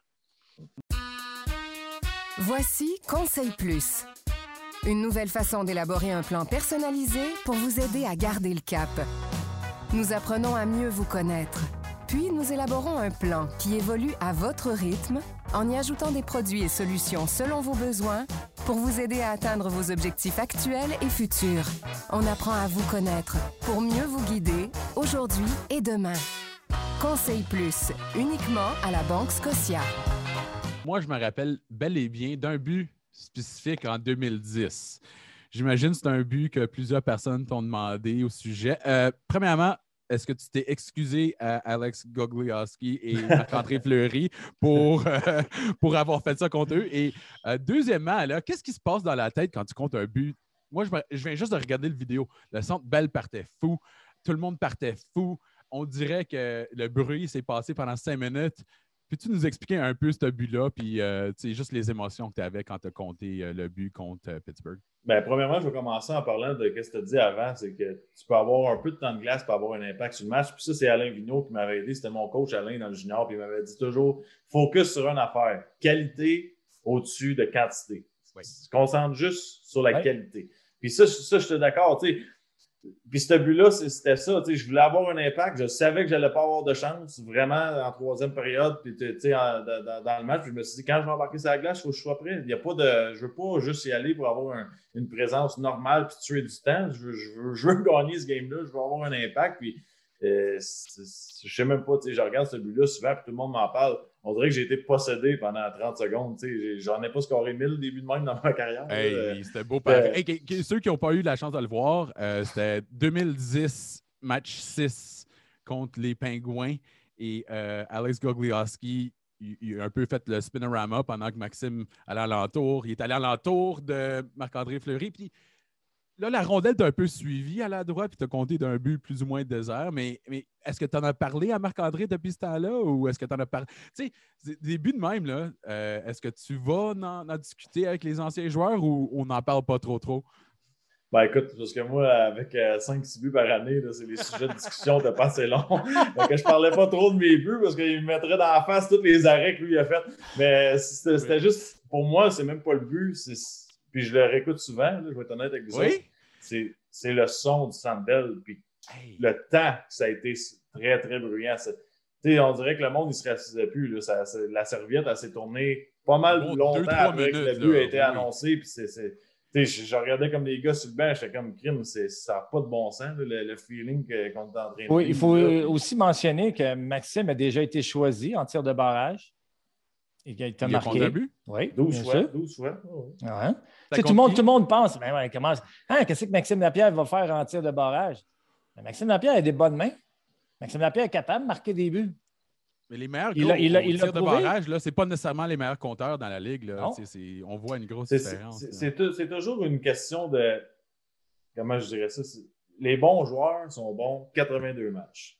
Voici Conseil Plus. Une nouvelle façon d'élaborer un plan personnalisé pour vous aider à garder le cap. Nous apprenons à mieux vous connaître. Puis nous élaborons un plan qui évolue à votre rythme en y ajoutant des produits et solutions selon vos besoins pour vous aider à atteindre vos objectifs actuels et futurs. On apprend à vous connaître pour mieux vous guider aujourd'hui et demain. Conseil Plus, uniquement à la Banque Scotia. Moi, je me rappelle bel et bien d'un but spécifique en 2010. J'imagine que c'est un but que plusieurs personnes t'ont demandé au sujet. Euh, premièrement, est-ce que tu t'es excusé à Alex Gogliowski et Marc-André Fleury pour, euh, pour avoir fait ça contre eux? Et euh, deuxièmement, qu'est-ce qui se passe dans la tête quand tu comptes un but? Moi, je, viens juste de regarder le vidéo. Le centre Belle partait fou. Tout le monde partait fou. On dirait que le bruit s'est passé pendant cinq minutes. Peux-tu nous expliquer un peu ce but-là, puis euh, juste les émotions que tu avais quand tu as compté euh, le but contre euh, Pittsburgh? Bien, premièrement, je vais commencer en parlant de ce que tu as dit avant, c'est que tu peux avoir un peu de temps de glace pour avoir un impact sur le match. Puis ça, c'est Alain Vigneault qui m'avait aidé. C'était mon coach Alain dans le junior, puis il m'avait dit toujours focus sur une affaire. Qualité au-dessus de quantité. Oui. Se concentre juste sur la qualité. Puis ça, ça je suis d'accord. Tu sais, puis ce but-là, c'était ça. Je voulais avoir un impact. Je savais que je n'allais pas avoir de chance vraiment en troisième période. Puis dans, le match, je me suis dit, quand je vais embarquer sur la glace, il faut que je sois prêt. Il y a pas de, je ne veux pas juste y aller pour avoir une présence normale puis tuer du temps. Je veux, gagner ce game-là. Je veux avoir un impact. Puis euh, je sais même pas, je regarde ce but-là souvent, puis tout le monde m'en parle. On dirait que j'ai été possédé pendant 30 secondes. J'en ai pas scoré 1000 début de même dans ma carrière. c'était beau. Euh, ceux qui n'ont pas eu la chance de le voir, euh, c'était 2010, match 6 contre les Pingouins. Et Alex Gogliowski il, a un peu fait le spinorama pendant que Maxime allait à l'entour. Il est allé à l'entour de Marc-André Fleury. Puis là, la rondelle t'a un peu suivi à la droite, puis tu as compté d'un but plus ou moins désert. Mais, mais est-ce que tu en as parlé à Marc-André depuis ce temps-là ou est-ce que tu en as parlé? Tu sais, des buts de même, là, euh, est-ce que tu vas en, en, discuter avec les anciens joueurs ou on n'en parle pas trop trop? Ben écoute, parce que moi, avec 5-6 euh, buts par année, c'est les sujets de discussion de pas assez longs. Donc, je parlais pas trop de mes buts parce qu'il me mettrait dans la face tous les arrêts que lui a fait. Mais c'était juste, pour moi, c'est même pas le but. Puis je le réécoute souvent, je vais être honnête avec vous. Oui? C'est le son du Sandel. Puis le temps que ça a été très, très bruyant. on dirait que le monde, il se rassisait plus. Là. la serviette, elle s'est tournée pas mal longtemps après que le but a été annoncé. Puis c'est je, regardais comme des gars sur le banc, j'étais comme crime, ça n'a pas de bon sens, le, feeling qu'on est en train de Oui, il faut aussi mentionner que Maxime a déjà été choisi en tir de barrage. Il a été marqué. Oui, 12 fois. 12 fois. tout, le monde, tout le monde pense, mais ouais, commence. Hein, qu'est-ce que Maxime Lapierre va faire en tir de barrage? Maxime Lapierre a des bonnes mains. Maxime Lapierre est capable de marquer des buts. Mais les meilleurs il a, il a, il de barrage, ce n'est pas nécessairement les meilleurs compteurs dans la ligue. Là. On voit une grosse différence. C'est toujours une question de. Comment je dirais ça? Les bons joueurs sont bons 82 matchs.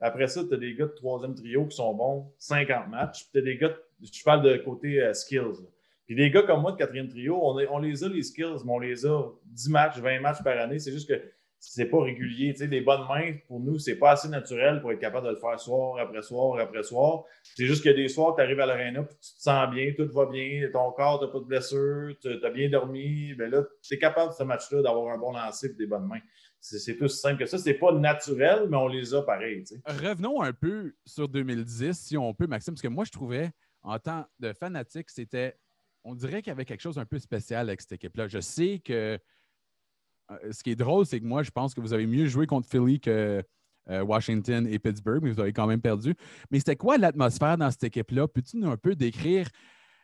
Après ça, tu as des gars de troisième trio qui sont bons 50 matchs. Puis tu as des gars, je parle de côté euh, skills. Puis des gars comme moi de quatrième trio, on, les a les skills, mais on les a 10 matchs, 20 matchs par année. C'est juste que c'est pas régulier. Tu sais, des bonnes mains, pour nous, c'est pas assez naturel pour être capable de le faire soir après soir après soir. C'est juste a des soirs que tu arrives à l'aréna tu te sens bien, tout va bien, ton corps, tu pas de blessure, as bien dormi. Ben là, es capable, ce match-là, d'avoir un bon lancer et des bonnes mains. C'est tout simple que ça. C'est pas naturel, mais on les a pareil. Revenons un peu sur 2010, si on peut, Maxime, parce que moi, je trouvais, en tant de fanatique, c'était. On dirait qu'il y avait quelque chose un peu spécial avec cette équipe-là. Je sais que euh, ce qui est drôle, c'est que moi, je pense que vous avez mieux joué contre Philly que euh, Washington et Pittsburgh, mais vous avez quand même perdu. Mais c'était quoi l'atmosphère dans cette équipe-là? Peux-tu nous un peu décrire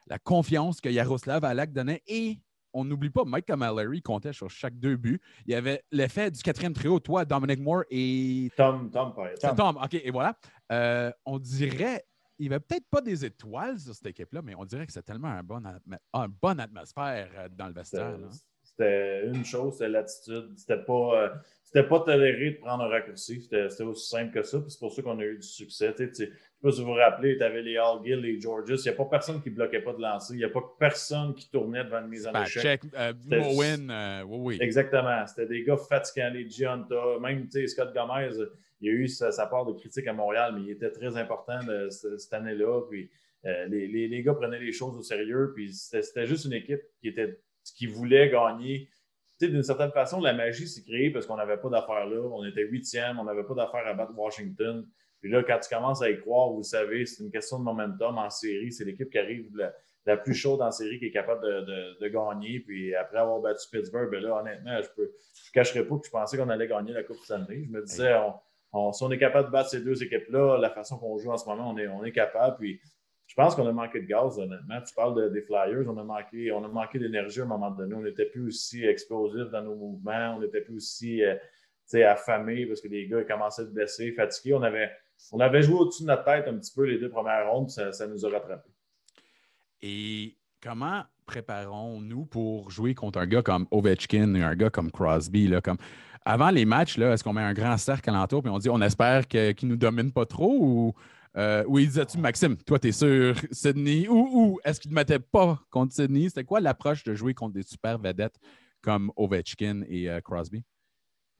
la confiance que Yaroslav Alak donnait? Et on n'oublie pas, Mike Camilleri comptait sur chaque deux buts. Il y avait l'effet du quatrième trio, toi, Dominic Moore et. Tom, Tom, Tom. Tom, OK, et voilà. Euh, on dirait, il n'y avait peut-être pas des étoiles sur cette équipe-là, mais on dirait que c'est tellement un bon, une bonne atmosphère dans le vestiaire. C'était une chose, c'était l'attitude. C'était pas, euh, pas toléré de prendre un raccourci. C'était aussi simple que ça. c'est pour ça qu'on a eu du succès. Tu sais, sais pas si vous vous rappelez, tu avais les Gill, les Georges. Il n'y a pas personne qui ne bloquait pas de lancer. Il n'y a pas personne qui tournait devant une mise en échec. Euh, euh, oui, oui. Exactement. C'était des gars fatigants, les Gianta. Même Scott Gomez, il a eu sa, part de critique à Montréal, mais il était très important cette, année-là. Puis les, les, gars prenaient les choses au sérieux. Puis c'était juste une équipe qui était qui voulait gagner. D'une certaine façon, la magie s'est créée parce qu'on n'avait pas d'affaires là. On était huitième, on n'avait pas d'affaires à battre Washington. Puis là, quand tu commences à y croire, vous savez, c'est une question de momentum en série. C'est l'équipe qui arrive la, plus chaude en série qui est capable de, gagner. Puis après avoir battu Pittsburgh, ben là, honnêtement, je ne cacherai pas que je pensais qu'on allait gagner la Coupe Stanley. Je me disais, si on est capable de battre ces deux équipes-là, la façon qu'on joue en ce moment, on est, on est capable. Puis je pense qu'on a manqué de gaz, honnêtement. Tu parles des Flyers, on a manqué, manqué d'énergie à un moment donné. On n'était plus aussi explosif dans nos mouvements, on n'était plus aussi euh, affamés parce que les gars commençaient à se blesser, fatigués. On avait, on avait joué au-dessus de notre tête un petit peu les deux premières rondes, ça, ça nous a rattrapés. Et comment préparons-nous pour jouer contre un gars comme Ovechkin et un gars comme Crosby? Là, comme... Avant les matchs, est-ce qu'on met un grand cercle alentour et on dit on espère qu'il ne nous domine pas trop ou euh, il disait-tu, Maxime, toi, tu es sur Sydney ou, est-ce qu'il ne mettait pas contre Sydney? C'était quoi l'approche de jouer contre des super vedettes comme Ovechkin et euh, Crosby?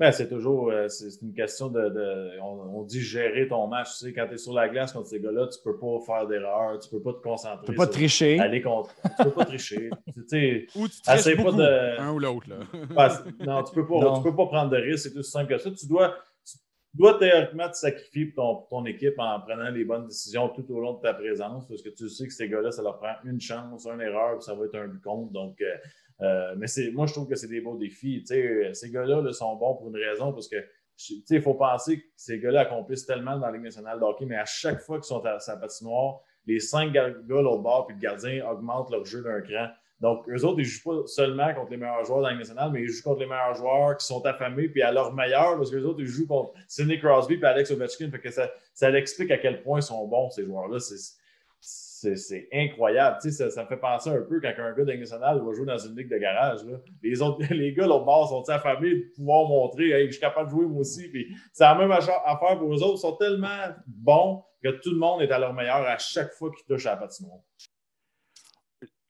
Ben, c'est toujours euh, c'est une question de. on, dit gérer ton match. Tu sais, quand tu es sur la glace contre ces gars-là, tu ne peux pas faire d'erreur, tu ne peux pas te concentrer. Tu ne peux pas tricher. Aller contre. Tu ne peux pas tricher. Tu ou tu triches beaucoup, pas de... un ou l'autre. non, tu ne peux, pas, peux pas prendre de risques. C'est tout simple que ça. Tu dois, tu dois théoriquement te sacrifier pour ton, équipe en prenant les bonnes décisions tout au long de ta présence parce que tu sais que ces gars-là, ça leur prend une chance, une erreur, puis ça va être un but contre. Donc, euh, euh, mais moi, je trouve que c'est des beaux défis. ces gars-là sont bons pour une raison parce que il faut penser que ces gars-là accomplissent tellement dans la Ligue nationale de hockey, mais à chaque fois qu'ils sont à sa patinoire, les cinq gars l'autre bord puis le gardien augmentent leur jeu d'un cran. Donc, eux autres, ils ne jouent pas seulement contre les meilleurs joueurs dans la nationale, mais ils jouent contre les meilleurs joueurs qui sont affamés puis à leur meilleur, parce qu'eux autres, ils jouent contre Sidney Crosby et Alex Ovechkin. Fait que ça, ça explique à quel point ils sont bons, ces joueurs-là. Incroyable. Ça, ça, me fait penser un peu quand un gars de nationale va jouer dans une ligue de garage. Les, autres, les gars, l'autre bord, sont affamés de pouvoir montrer hey, je suis capable de jouer moi aussi. c'est la même affaire pour eux autres. Ils sont tellement bons que tout le monde est à leur meilleur à chaque fois qu'ils touchent à la patinoire.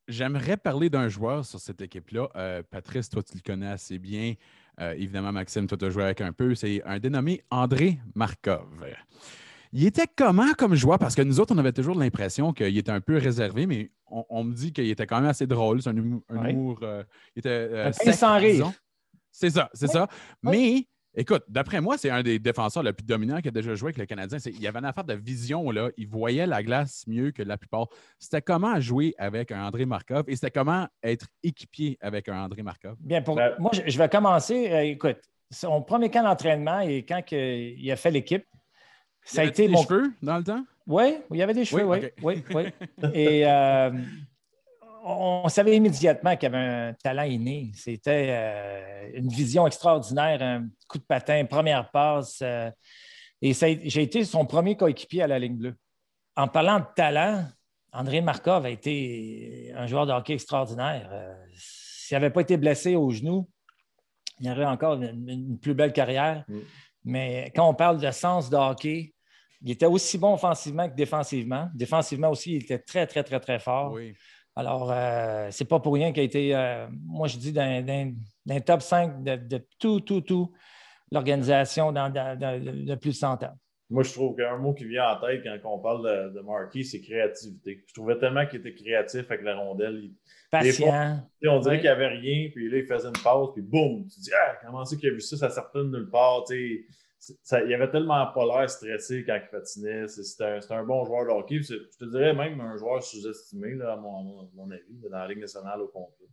J'aimerais parler d'un joueur sur cette équipe-là. Euh, Patrice, toi, tu le connais assez bien. Euh, évidemment, Maxime, toi, tu as joué avec un peu. C'est un dénommé André Markov. Il était comment comme joueur? Parce que nous autres, on avait toujours l'impression qu'il était un peu réservé, mais on, me dit qu'il était quand même assez drôle. C'est un humour. Euh, il était. sans rire. C'est ça, c'est ça. Mais Écoute, d'après moi, c'est un des défenseurs le plus dominant qui a déjà joué avec le Canadien. Il y avait une affaire de vision, là. Il voyait la glace mieux que la plupart. C'était comment jouer avec un André Markov et c'était comment être équipier avec un André Markov? Bien, pour ben, moi, je vais commencer. Euh, écoute, son premier camp d'entraînement et quand il a fait l'équipe, ça a été mon. cheveux dans le temps? Oui, il y avait des cheveux, oui. oui, oui, Et euh, on savait immédiatement qu'il y avait un talent inné. C'était euh, une vision extraordinaire, un coup de patin, première passe. Euh, et j'ai été son premier coéquipier à la ligne bleue. En parlant de talent, André Markov a été un joueur de hockey extraordinaire. S'il n'avait pas été blessé au genou, il aurait encore une, plus belle carrière. Mm. Mais quand on parle de sens de hockey, il était aussi bon offensivement que défensivement. Défensivement aussi, il était très, très, très, très fort. Oui. Alors, euh, c'est pas pour rien qu'il a été, euh, moi je dis, dans, top 5 de, tout, tout, tout l'organisation dans, de plus de 100 ans. Moi, je trouve qu'un mot qui vient en tête quand on parle de, de Marquis, c'est créativité. Je trouvais tellement qu'il était créatif avec la rondelle. Patient. on dirait qu'il n'y avait rien, puis là, il faisait une pause, puis boum, tu dis, ah, comment c'est qu'il a vu ça, ça sortait de nulle part. sais ça, il avait tellement pas l'air stressé quand il patinait. C'était un, bon joueur de hockey. Je te dirais même un joueur sous-estimé, à, mon, avis, dans la Ligue nationale au complet.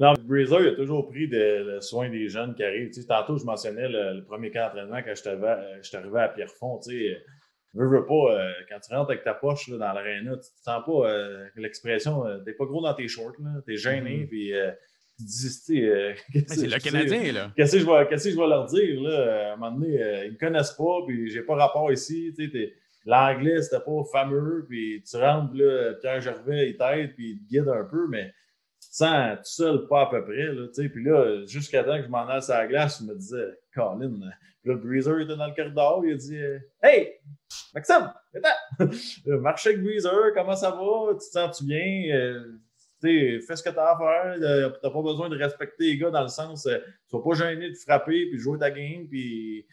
Non, Breezer, il a toujours pris le soin des jeunes qui arrivent. tantôt, je mentionnais le, premier camp d'entraînement quand je suis arrivé à Pierrefonds. Tu sais, veux, veux pas, euh, quand tu rentres avec ta poche dans l'aréna, tu sens pas euh, l'expression, euh, t'es pas gros dans tes shorts, t'es gêné, mm-hmm. puis euh, c'est le Canadien, là. Qu'est-ce que je vais, je vais leur dire, là? À un moment donné, euh, ils ne me connaissent pas, puis j'ai pas rapport ici. L'anglais, c'était pas fameux, puis tu rentres, là, Pierre Gervais, il t'aide, puis il te guide un peu, mais tu te sens tout seul, pas à peu près, là, Puis là, jusqu'à temps que je m'en aille sur la glace, je me disais, Colin, le Breezer était dans le corridor, il a dit Hey, Maxime, viens Marche avec Breezer, comment ça va? Tu te sens-tu bien? Euh, fais ce que tu as à faire. Tu n'as pas besoin de respecter les gars dans le sens, euh, ne pas gêné de frapper puis jouer ta game. Puis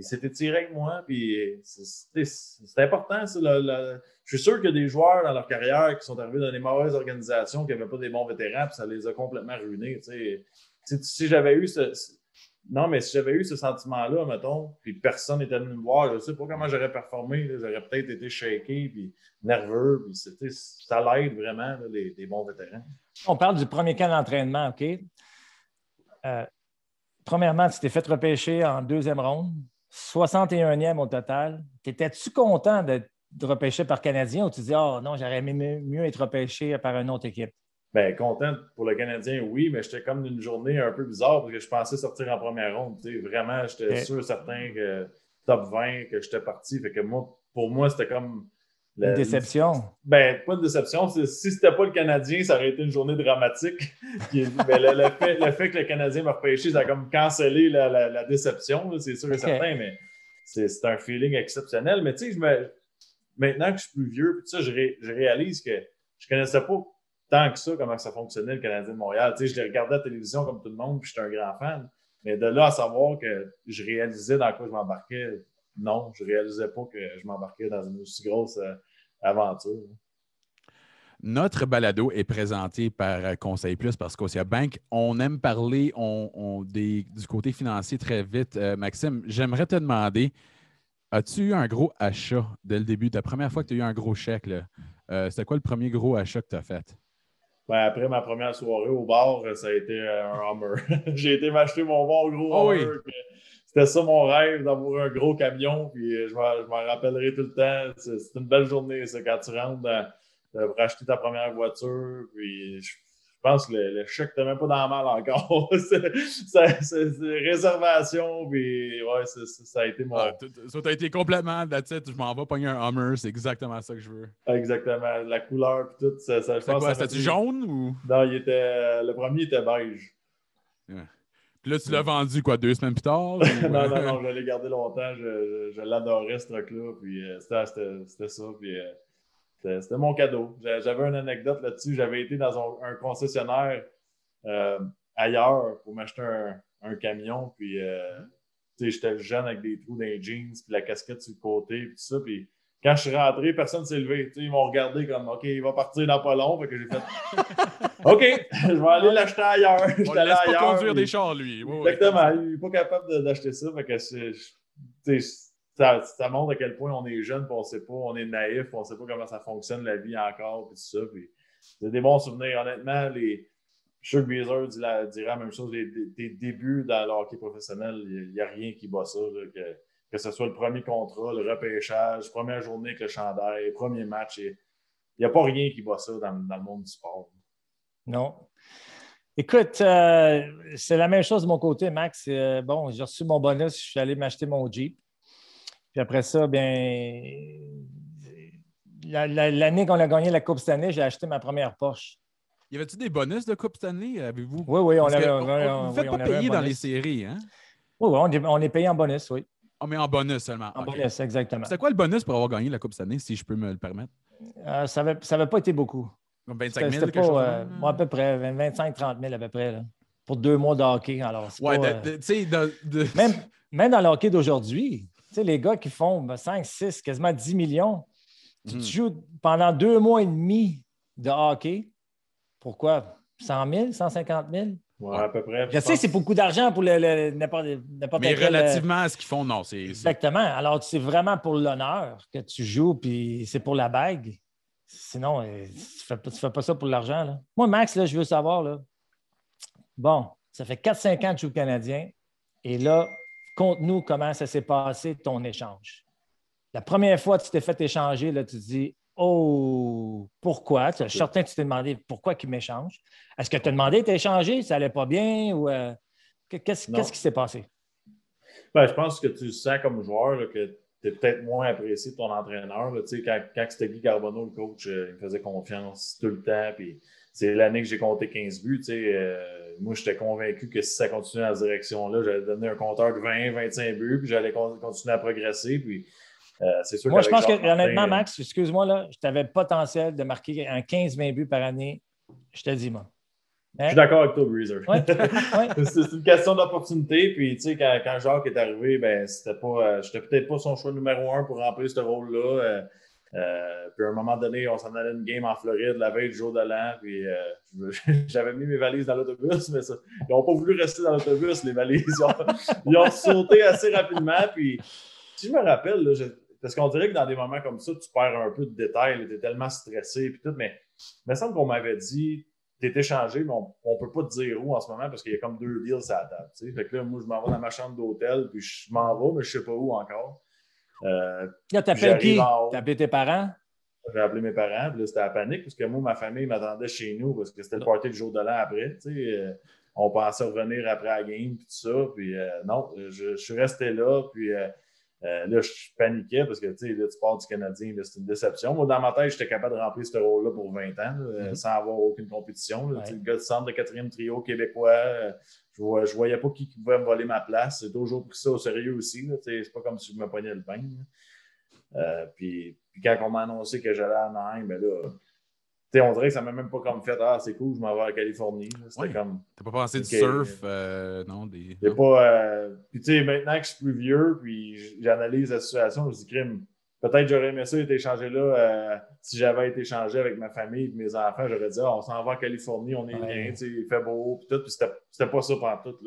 c'était tiré avec moi. Puis c'est important. je suis sûr qu'il y a des joueurs dans leur carrière qui sont arrivés dans des mauvaises organisations, qui n'avaient pas des bons vétérans, puis ça les a complètement ruinés. Si j'avais eu ce, non, mais si j'avais eu ce sentiment-là, mettons, puis personne n'était venu me voir, je ne sais pas comment j'aurais performé. J'aurais peut-être été shaké, puis nerveux, puis ça l'aide vraiment, les, bons vétérans. On parle du premier camp d'entraînement, OK? Euh, premièrement, tu t'es fait repêcher en deuxième ronde, 61e au total. T'étais-tu content d'être repêché par Canadien ou tu dis, oh non, j'aurais aimé mieux être repêché par une autre équipe? Ben, content pour le Canadien, oui, mais j'étais comme d'une journée un peu bizarre parce que je pensais sortir en première ronde. Vraiment, j'étais sûr, certain que top 20, que j'étais parti. Fait que moi, pour moi, c'était comme. une déception? Ben, pas une déception. Si c'était pas le Canadien, ça aurait été une journée dramatique. mais le, fait, que le Canadien m'a repêché, ça a comme cancellé la, déception, c'est sûr et certain, mais c'est un feeling exceptionnel. Mais tu sais, maintenant que je suis plus vieux, puis ça, je, je réalise que je connaissais pas tant que ça, comment ça fonctionnait, le Canadien de Montréal. Tu sais, je les regardais à la télévision comme tout le monde, puis j'étais un grand fan. Mais de là à savoir que je réalisais dans quoi je m'embarquais, non, je réalisais pas que je m'embarquais dans une aussi grosse euh, aventure. Notre balado est présenté par euh, Conseil Plus par Scotia Bank. On aime parler on, du côté financier très vite. Euh, Maxime, j'aimerais te demander, as-tu eu un gros achat dès le début? La première fois que tu as eu un gros chèque, c'était quoi le premier gros achat que tu as fait? Ben, après ma première soirée au bar, ça a été euh, un Hummer. J'ai été m'acheter mon bon gros oh Hummer. C'était ça mon rêve, d'avoir un gros camion. Puis euh, je m'en rappellerai tout le temps. C'est une belle journée, ça, quand tu rentres pour acheter ta première voiture. Puis je, pense que le, chèque n'était même pas dans la malle encore. c'est réservation, puis ouais, ça a été mon. Ah, ça a été complètement tête, je m'en vais pogner un Hummer, c'est exactement ça que je veux. Exactement. La couleur, puis tout. Ça, ça, quoi, c'était jaune ou? Non, il était, le premier était beige. Puis là, tu l'as vendu quoi, deux semaines plus tard? non, non, non, je l'ai gardé longtemps. Je, je, l'adorais, ce truc-là. Puis euh, c'était ça. Puis euh, c'était mon cadeau. J'avais une anecdote là-dessus. J'avais été dans un, concessionnaire euh, ailleurs pour m'acheter un, un, camion. Puis, j'étais jeune avec des trous dans les jeans, puis la casquette sur le côté, puis tout ça. Puis quand je suis rentré, personne ne s'est levé. ils m'ont regardé comme OK, il va partir dans pas long. que j'ai fait OK, je vais aller l'acheter ailleurs. Je ne laisse pas conduire des chars, lui. Exactement. Il n'est pas capable d'acheter ça. que ça, montre à quel point on est jeune, on ne sait pas, on est naïf, on ne sait pas comment ça fonctionne la vie encore, puis tout ça. c'est des bons souvenirs. Honnêtement, les, Chuck Beazer dirait la même chose. Des, débuts dans le hockey professionnel, il n'y a, rien qui bat ça. que, que ce soit le premier contrat, le repêchage, première journée avec le chandail, premier match. Il n'y a pas rien qui bat ça dans, le monde du sport. Non. Écoute, euh, c'est la même chose de mon côté, Max. Euh, bon, j'ai reçu mon bonus, je suis allé m'acheter mon Jeep. Puis après ça, bien, l'année qu'on a gagné la Coupe Stanley, j'ai acheté ma première Porsche. Y avait-tu des bonus de Coupe Stanley, avez-vous? Oui, oui, on avait. On, vous ne faites pas payer dans les séries, hein? Oui, oui, on est, on est payé en bonus, oui. Ah, mais en bonus seulement. En bonus, exactement. C'est quoi le bonus pour avoir gagné la Coupe cette année, si je peux me le permettre? Euh, ça n'avait pas été beaucoup. Comme 25 000, quelque chose? Euh, moi, à peu près, 25-30 000 à peu près, là, pour deux mois de hockey. Alors, ouais, tu sais, même, même dans le hockey d'aujourd'hui, les gars qui font 5, 6, quasiment 10 millions, tu hmm. joues pendant deux mois et demi de hockey. Pourquoi? 100 000, 150 000? à peu près. Je, sais, c'est beaucoup d'argent pour n'importe quel. Mais relativement à ce qu'ils font, non. c'est Exactement. Alors, c'est vraiment pour l'honneur que tu joues, puis c'est pour la bague. Sinon, euh, tu ne fais, pas ça pour l'argent. Moi, Max, là, je veux savoir. Là, bon, ça fait 4-5 ans que tu joues au Canadien. Et là, conte-nous comment ça s'est passé, ton échange. La première fois que tu t'es fait échanger, là, tu te dis Oh, pourquoi? Suis certain que tu t'es demandé pourquoi qu'il m'échange. Est-ce que tu as demandé d'échanger? Ça n'allait pas bien? ou euh, Qu'est-ce qui s'est passé? Ben, je pense que tu sens comme joueur que tu es peut-être moins apprécié de ton entraîneur. quand, quand c'était Guy Carbonneau, le coach, euh, il me faisait confiance tout le temps. Puis c'est l'année que j'ai compté 15 buts. Euh, moi, j'étais convaincu que si ça continuait dans cette direction-là, j'allais donner un compteur de 20, 25 buts, puis j'allais continuer à progresser. Puis euh, Moi, je pense que, honnêtement, Max, excuse-moi, là, je t'avais le potentiel de marquer un 15-20 buts par année. Je te dis, moi. Je suis d'accord avec toi, Breezer. c'est une question d'opportunité. Puis, tu sais, quand, quand, Jacques est arrivé, ben, c'était pas, euh, j'étais peut-être pas son choix numéro un pour remplir ce rôle-là. Euh, puis, à un moment donné, on s'en allait une game en Floride la veille du jour de l'an. Puis, j'avais mis mes valises dans l'autobus, mais ça, ils n'ont pas voulu rester dans l'autobus, les valises. Ils ont, ils ont, sauté assez rapidement. Puis, si je me rappelle, là, parce qu'on dirait que dans des moments comme ça, tu perds un peu de détails, tu es tellement stressé, puis tout, mais il me semble qu'on m'avait dit, tu es échangé, mais on ne peut pas te dire où en ce moment parce qu'il y a comme deux deals à la table. Fait que là, moi, je m'en vais dans ma chambre d'hôtel, puis je m'en vais, mais je ne sais pas où encore. Euh, t'appelles qui? T'as appelé tes parents? J'ai appelé mes parents, puis là, c'était la panique, parce que moi, ma famille m'attendait chez nous, parce que c'était le party du jour de l'an après. Tu sais, euh, on pensait revenir après la game, puis tout ça. Puis euh, non, je, suis resté là, puis euh, là, je paniquais parce que tu sais, là, tu pars du Canadien, c'est une déception. Moi, dans ma tête, j'étais capable de remplir ce rôle-là pour 20 ans, mm-hmm. sans avoir aucune compétition. Le gars de centre de quatrième trio québécois, je ne voyais pas qui pouvait me voler ma place. J'ai toujours pris ça au sérieux aussi. C'est pas comme si je me pognais le pain. puis, puis, quand on m'a annoncé que j'allais à Anaheim, ben là, on dirait que ça m'a même pas comme fait Ah, c'est cool, je m'en vais à Californie. C'était comme. T'as pas pensé du surf, euh, non? Des... pas. Euh, puis tu sais, maintenant que je suis plus vieux, puis j'analyse la situation, je me dis crime. Peut-être j'aurais aimé ça être échangé là euh, si j'avais été échangé avec ma famille et mes enfants. J'aurais dit ah, on s'en va à Californie, on est bien, il fait beau, puis tout. Puis c'était pas ça pendant tout.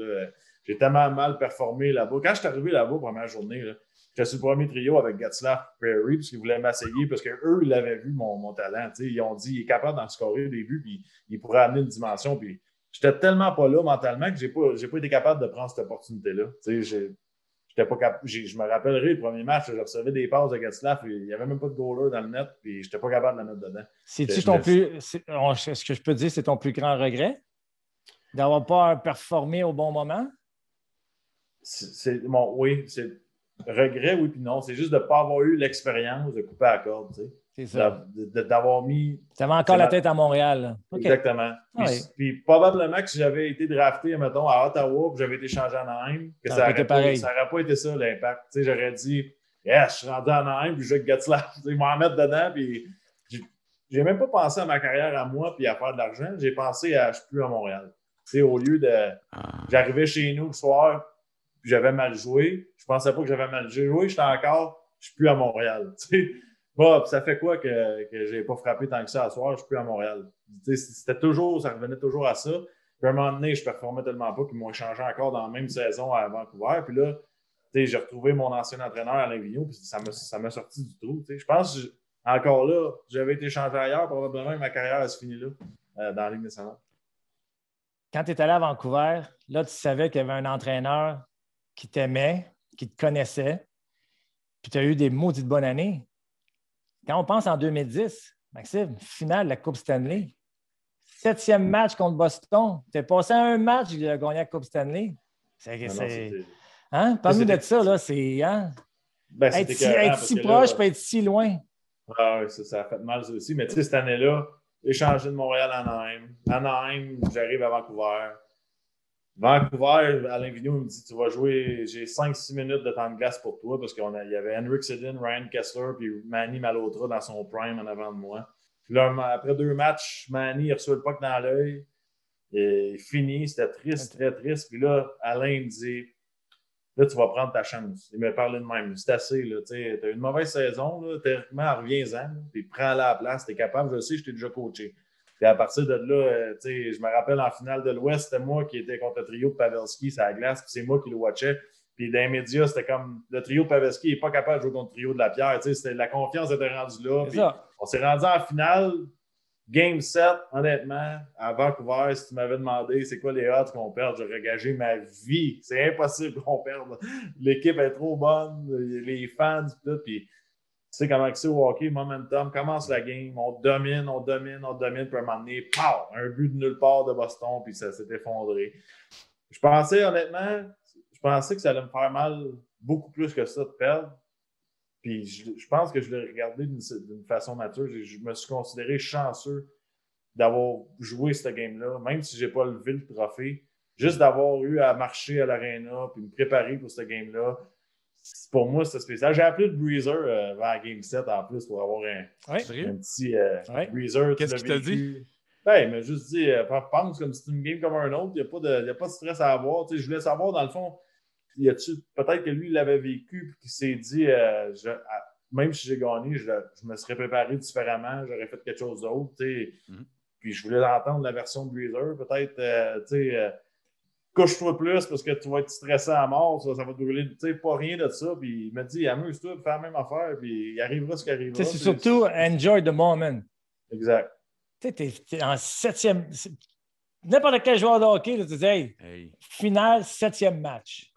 J'ai tellement mal performé là-bas. Quand je suis arrivé là-bas, première journée, là, J'étais sur le premier trio avec Gatslav Perry, parce qu'ils voulaient m'essayer, parce qu'eux, ils avaient vu mon, mon talent. Ils ont dit il est capable d'en scorer des buts, puis il pourrait amener une dimension. Puis j'étais tellement pas là mentalement que j'ai pas, pas été capable de prendre cette opportunité-là. Pas cap... je me rappellerai le premier match, je recevais des passes de Getzlaff, il n'y avait même pas de goaler dans le net, puis je n'étais pas capable de la mettre dedans. C'est-tu ton plus. Est-ce que je peux dire c'est ton plus grand regret? D'avoir pas performé au bon moment? C'est, bon, oui, c'est regret, oui, puis non. C'est juste de ne pas avoir eu l'expérience de couper à la corde. Tu sais. C'est ça. D'avoir mis. Tu avais encore la tête à Montréal. Exactement. Ah puis, probablement que si j'avais été drafté, mettons, à Ottawa, puis j'avais été changé en Anaheim, que ça n'aurait pas, pas, été ça l'impact. Tu sais, j'aurais dit, yes, je suis rendu en Anaheim, puis je vais Ils m'en mettre dedans, puis j'ai même pas pensé à ma carrière à moi puis à faire de l'argent. J'ai pensé à je suis plus à Montréal. Tu sais, au lieu de. Ah. J'arrivais chez nous le soir, puis j'avais mal joué. Je pensais pas que j'avais mal joué. J'étais encore, je suis plus à Montréal. Tu sais. Bon, ça fait quoi que, que j'ai pas frappé tant que ça à soir, je suis plus à Montréal. C'était toujours, ça revenait toujours à ça. Puis à un moment donné, je performais tellement pas qu'ils m'ont échangé encore dans la même saison à Vancouver. Puis là, j'ai retrouvé mon ancien entraîneur Alain Vigneault, puis ça m'a sorti du trou. Je pense que encore là, j'avais été changé ailleurs, probablement ma carrière se finit là, euh, dans la Ligue nationale. Quand tu es allé à Vancouver, là, tu savais qu'il y avait un entraîneur qui t'aimait, qui te connaissait, puis tu as eu des maudites bonnes années. Quand on pense en 2010, Maxime, finale de la Coupe Stanley, septième match contre Boston, tu es passé à un match de gagner la Coupe Stanley. C'est. Hein? Parle-nous de ça, là. C'est. Hein? Ben, être, si, être si proche, peut être si loin. Ah oui, ça, ça, a fait mal ça aussi. Mais tu sais, cette année-là, échangé de Montréal à Anaheim. Anaheim, j'arrive à Vancouver. Vancouver, Alain Vigneault me dit Tu vas jouer, j'ai 5-6 minutes de temps de glace pour toi parce qu'il y avait Henrik Sedin, Ryan Kessler puis Manny Malotra dans son prime en avant de moi. Puis là, après deux matchs, Manny il reçoit le puck dans l'œil. Et fini, c'était triste, très triste. Puis là, Alain me dit Là, tu vas prendre ta chance. Il m'a parlé de même. C'est assez. Tu as une mauvaise saison. Là, théoriquement, reviens-en. Puis prends-la à la place. Tu es capable. Je sais, je t'ai déjà coaché. Puis à partir de là, euh, je me rappelle en finale de l'Ouest, c'était moi qui étais contre le trio de Pavelski, c'est la glace, puis c'est moi qui le watchais. Puis dans les médias, c'était comme le trio de Pavelski n'est pas capable de jouer contre le trio de la pierre. La confiance était rendue là. On s'est rendu en finale, game 7, honnêtement, à Vancouver, si tu m'avais demandé c'est quoi les odds qu'on perde, j'aurais gagé ma vie. C'est impossible qu'on perde. L'équipe est trop bonne, les fans, tout. Puis sais comment c'est au hockey, momentum, commence la game, on domine, on domine, on domine, puis à un moment donné, pow, un but de nulle part de Boston, puis ça s'est effondré. Je pensais, honnêtement, je pensais que ça allait me faire mal beaucoup plus que ça de perdre. Puis je, pense que je l'ai regardé d'une façon mature. Je, me suis considéré chanceux d'avoir joué ce game-là, même si je n'ai pas levé le trophée. Juste d'avoir eu à marcher à l'aréna puis me préparer pour ce game-là, pour moi, c'est spécial. J'ai appelé le Breezer euh, vers Game 7 en plus pour avoir un, un petit euh, Breezer. Qu'est-ce qu'il t'a dit? Ben, il m'a juste dit, euh, pense comme c'est une game comme un autre, il n'y a, pas de, a pas de stress à avoir. je voulais savoir, dans le fond, peut-être que lui, il l'avait vécu et qu'il s'est dit, même si j'ai gagné, je, me serais préparé différemment, j'aurais fait quelque chose d'autre. Mm-hmm. Puis je voulais entendre la version de Breezer, peut-être, tu sais couche-toi plus parce que tu vas être stressé à mort, ça, ça va te brûler. Tu sais, pas rien de ça. Puis il m'a dit, amuse-toi, fais la même affaire, puis il arrivera ce qui arrivera. C'est surtout enjoy the moment. Exact. Tu sais, tu es en septième. N'importe quel joueur de hockey, tu dis, hey, finale, septième match.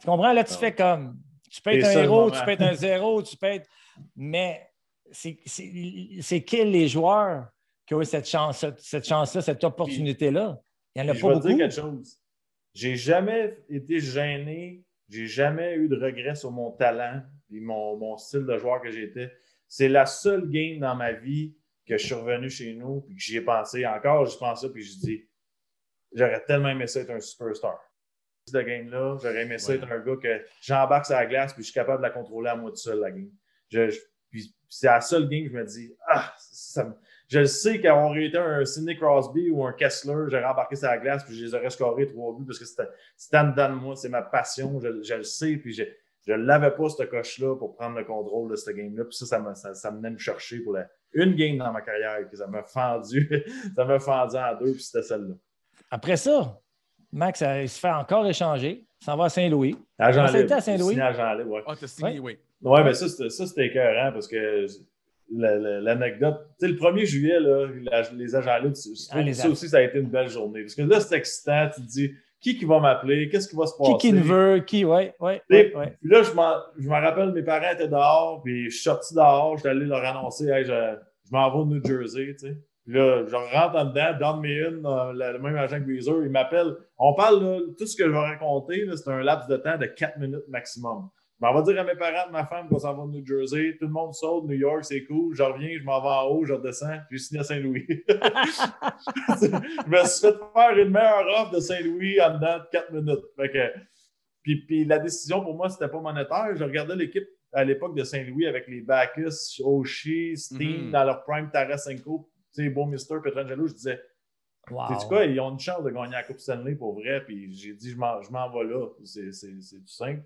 Tu comprends? Là, tu fais comme. Tu peux être un héros, tu peux être un zéro, tu peux être. Mais c'est quels les joueurs qui ont eu cette chance-là, cette, chance cette opportunité-là? Il n'y en a pas beaucoup. dire quelque chose. J'ai jamais été gêné, j'ai jamais eu de regrets sur mon talent et mon, style de joueur que j'étais. C'est la seule game dans ma vie que je suis revenu chez nous et que j'y ai pensé. Encore, je pense ça puis je dis j'aurais tellement aimé ça être un superstar. Ce game-là, j'aurais aimé ça être un gars que j'embarque sur la glace puis je suis capable de la contrôler à moi tout seul, la game. c'est la seule game que je me dis Ah, ça me je sais qu'avoir été un Sidney Crosby ou un Kessler, j'aurais embarqué sur la glace puis je les aurais scorés trois buts parce que c'était en dedans de moi, c'est ma passion, je, le sais, puis je ne l'avais pas, ce coche-là, pour prendre le contrôle de ce game-là. Puis ça, ça, me, ça, venait me chercher pour une game dans ma carrière, que ça m'a fendu, ça m'a fendu en deux, puis c'était celle-là. Après ça, Max, il se fait encore échanger. Ça va à Saint-Louis. À Jean-Libre. à Saint-Louis? Ouais. Ah, t'as signé, oui. Oui, mais ça, c'était écœurant parce que l'anecdote. Tu sais, le 1er juillet, là, les agents libres, ah, ça aussi, ça a été une belle journée. Parce que là, c'est excitant. Tu te dis, qui, qui va m'appeler, qu'est-ce qui va se passer. Qui qui ne veut, qui, ouais, ouais. Puis ouais, ouais. puis là, je m'en me rappelle, mes parents étaient dehors, puis je suis sorti dehors, j'étais allé leur annoncer, hey, je, je m'en vais au New Jersey, tu sais. Puis là, je rentre en dedans, Don Meehan, euh, le, le même agent que Weezer, il m'appelle. On parle, là, tout ce que je vais raconter, c'est un laps de temps de 4 minutes maximum. Mais on va dire à mes parents, ma femme, qu'on s'en va au New Jersey. Tout le monde saute, New York, c'est cool. Je reviens, je m'en vais en haut, je redescends, je signe à Saint-Louis. je me suis fait faire une meilleure offre de Saint-Louis en dedans de 4 minutes. Fait que, puis, puis la décision pour moi, c'était pas monétaire. Je regardais l'équipe à l'époque de Saint-Louis avec les Bacchus, Oshie, Steen, Mhm. dans leur prime, Tarasenko, Beau Mister, Petrangelo. Je disais, Wow. quoi, ils ont une chance de gagner la Coupe Stanley pour vrai? Puis j'ai dit, je m'en, vais là. C'est tout simple.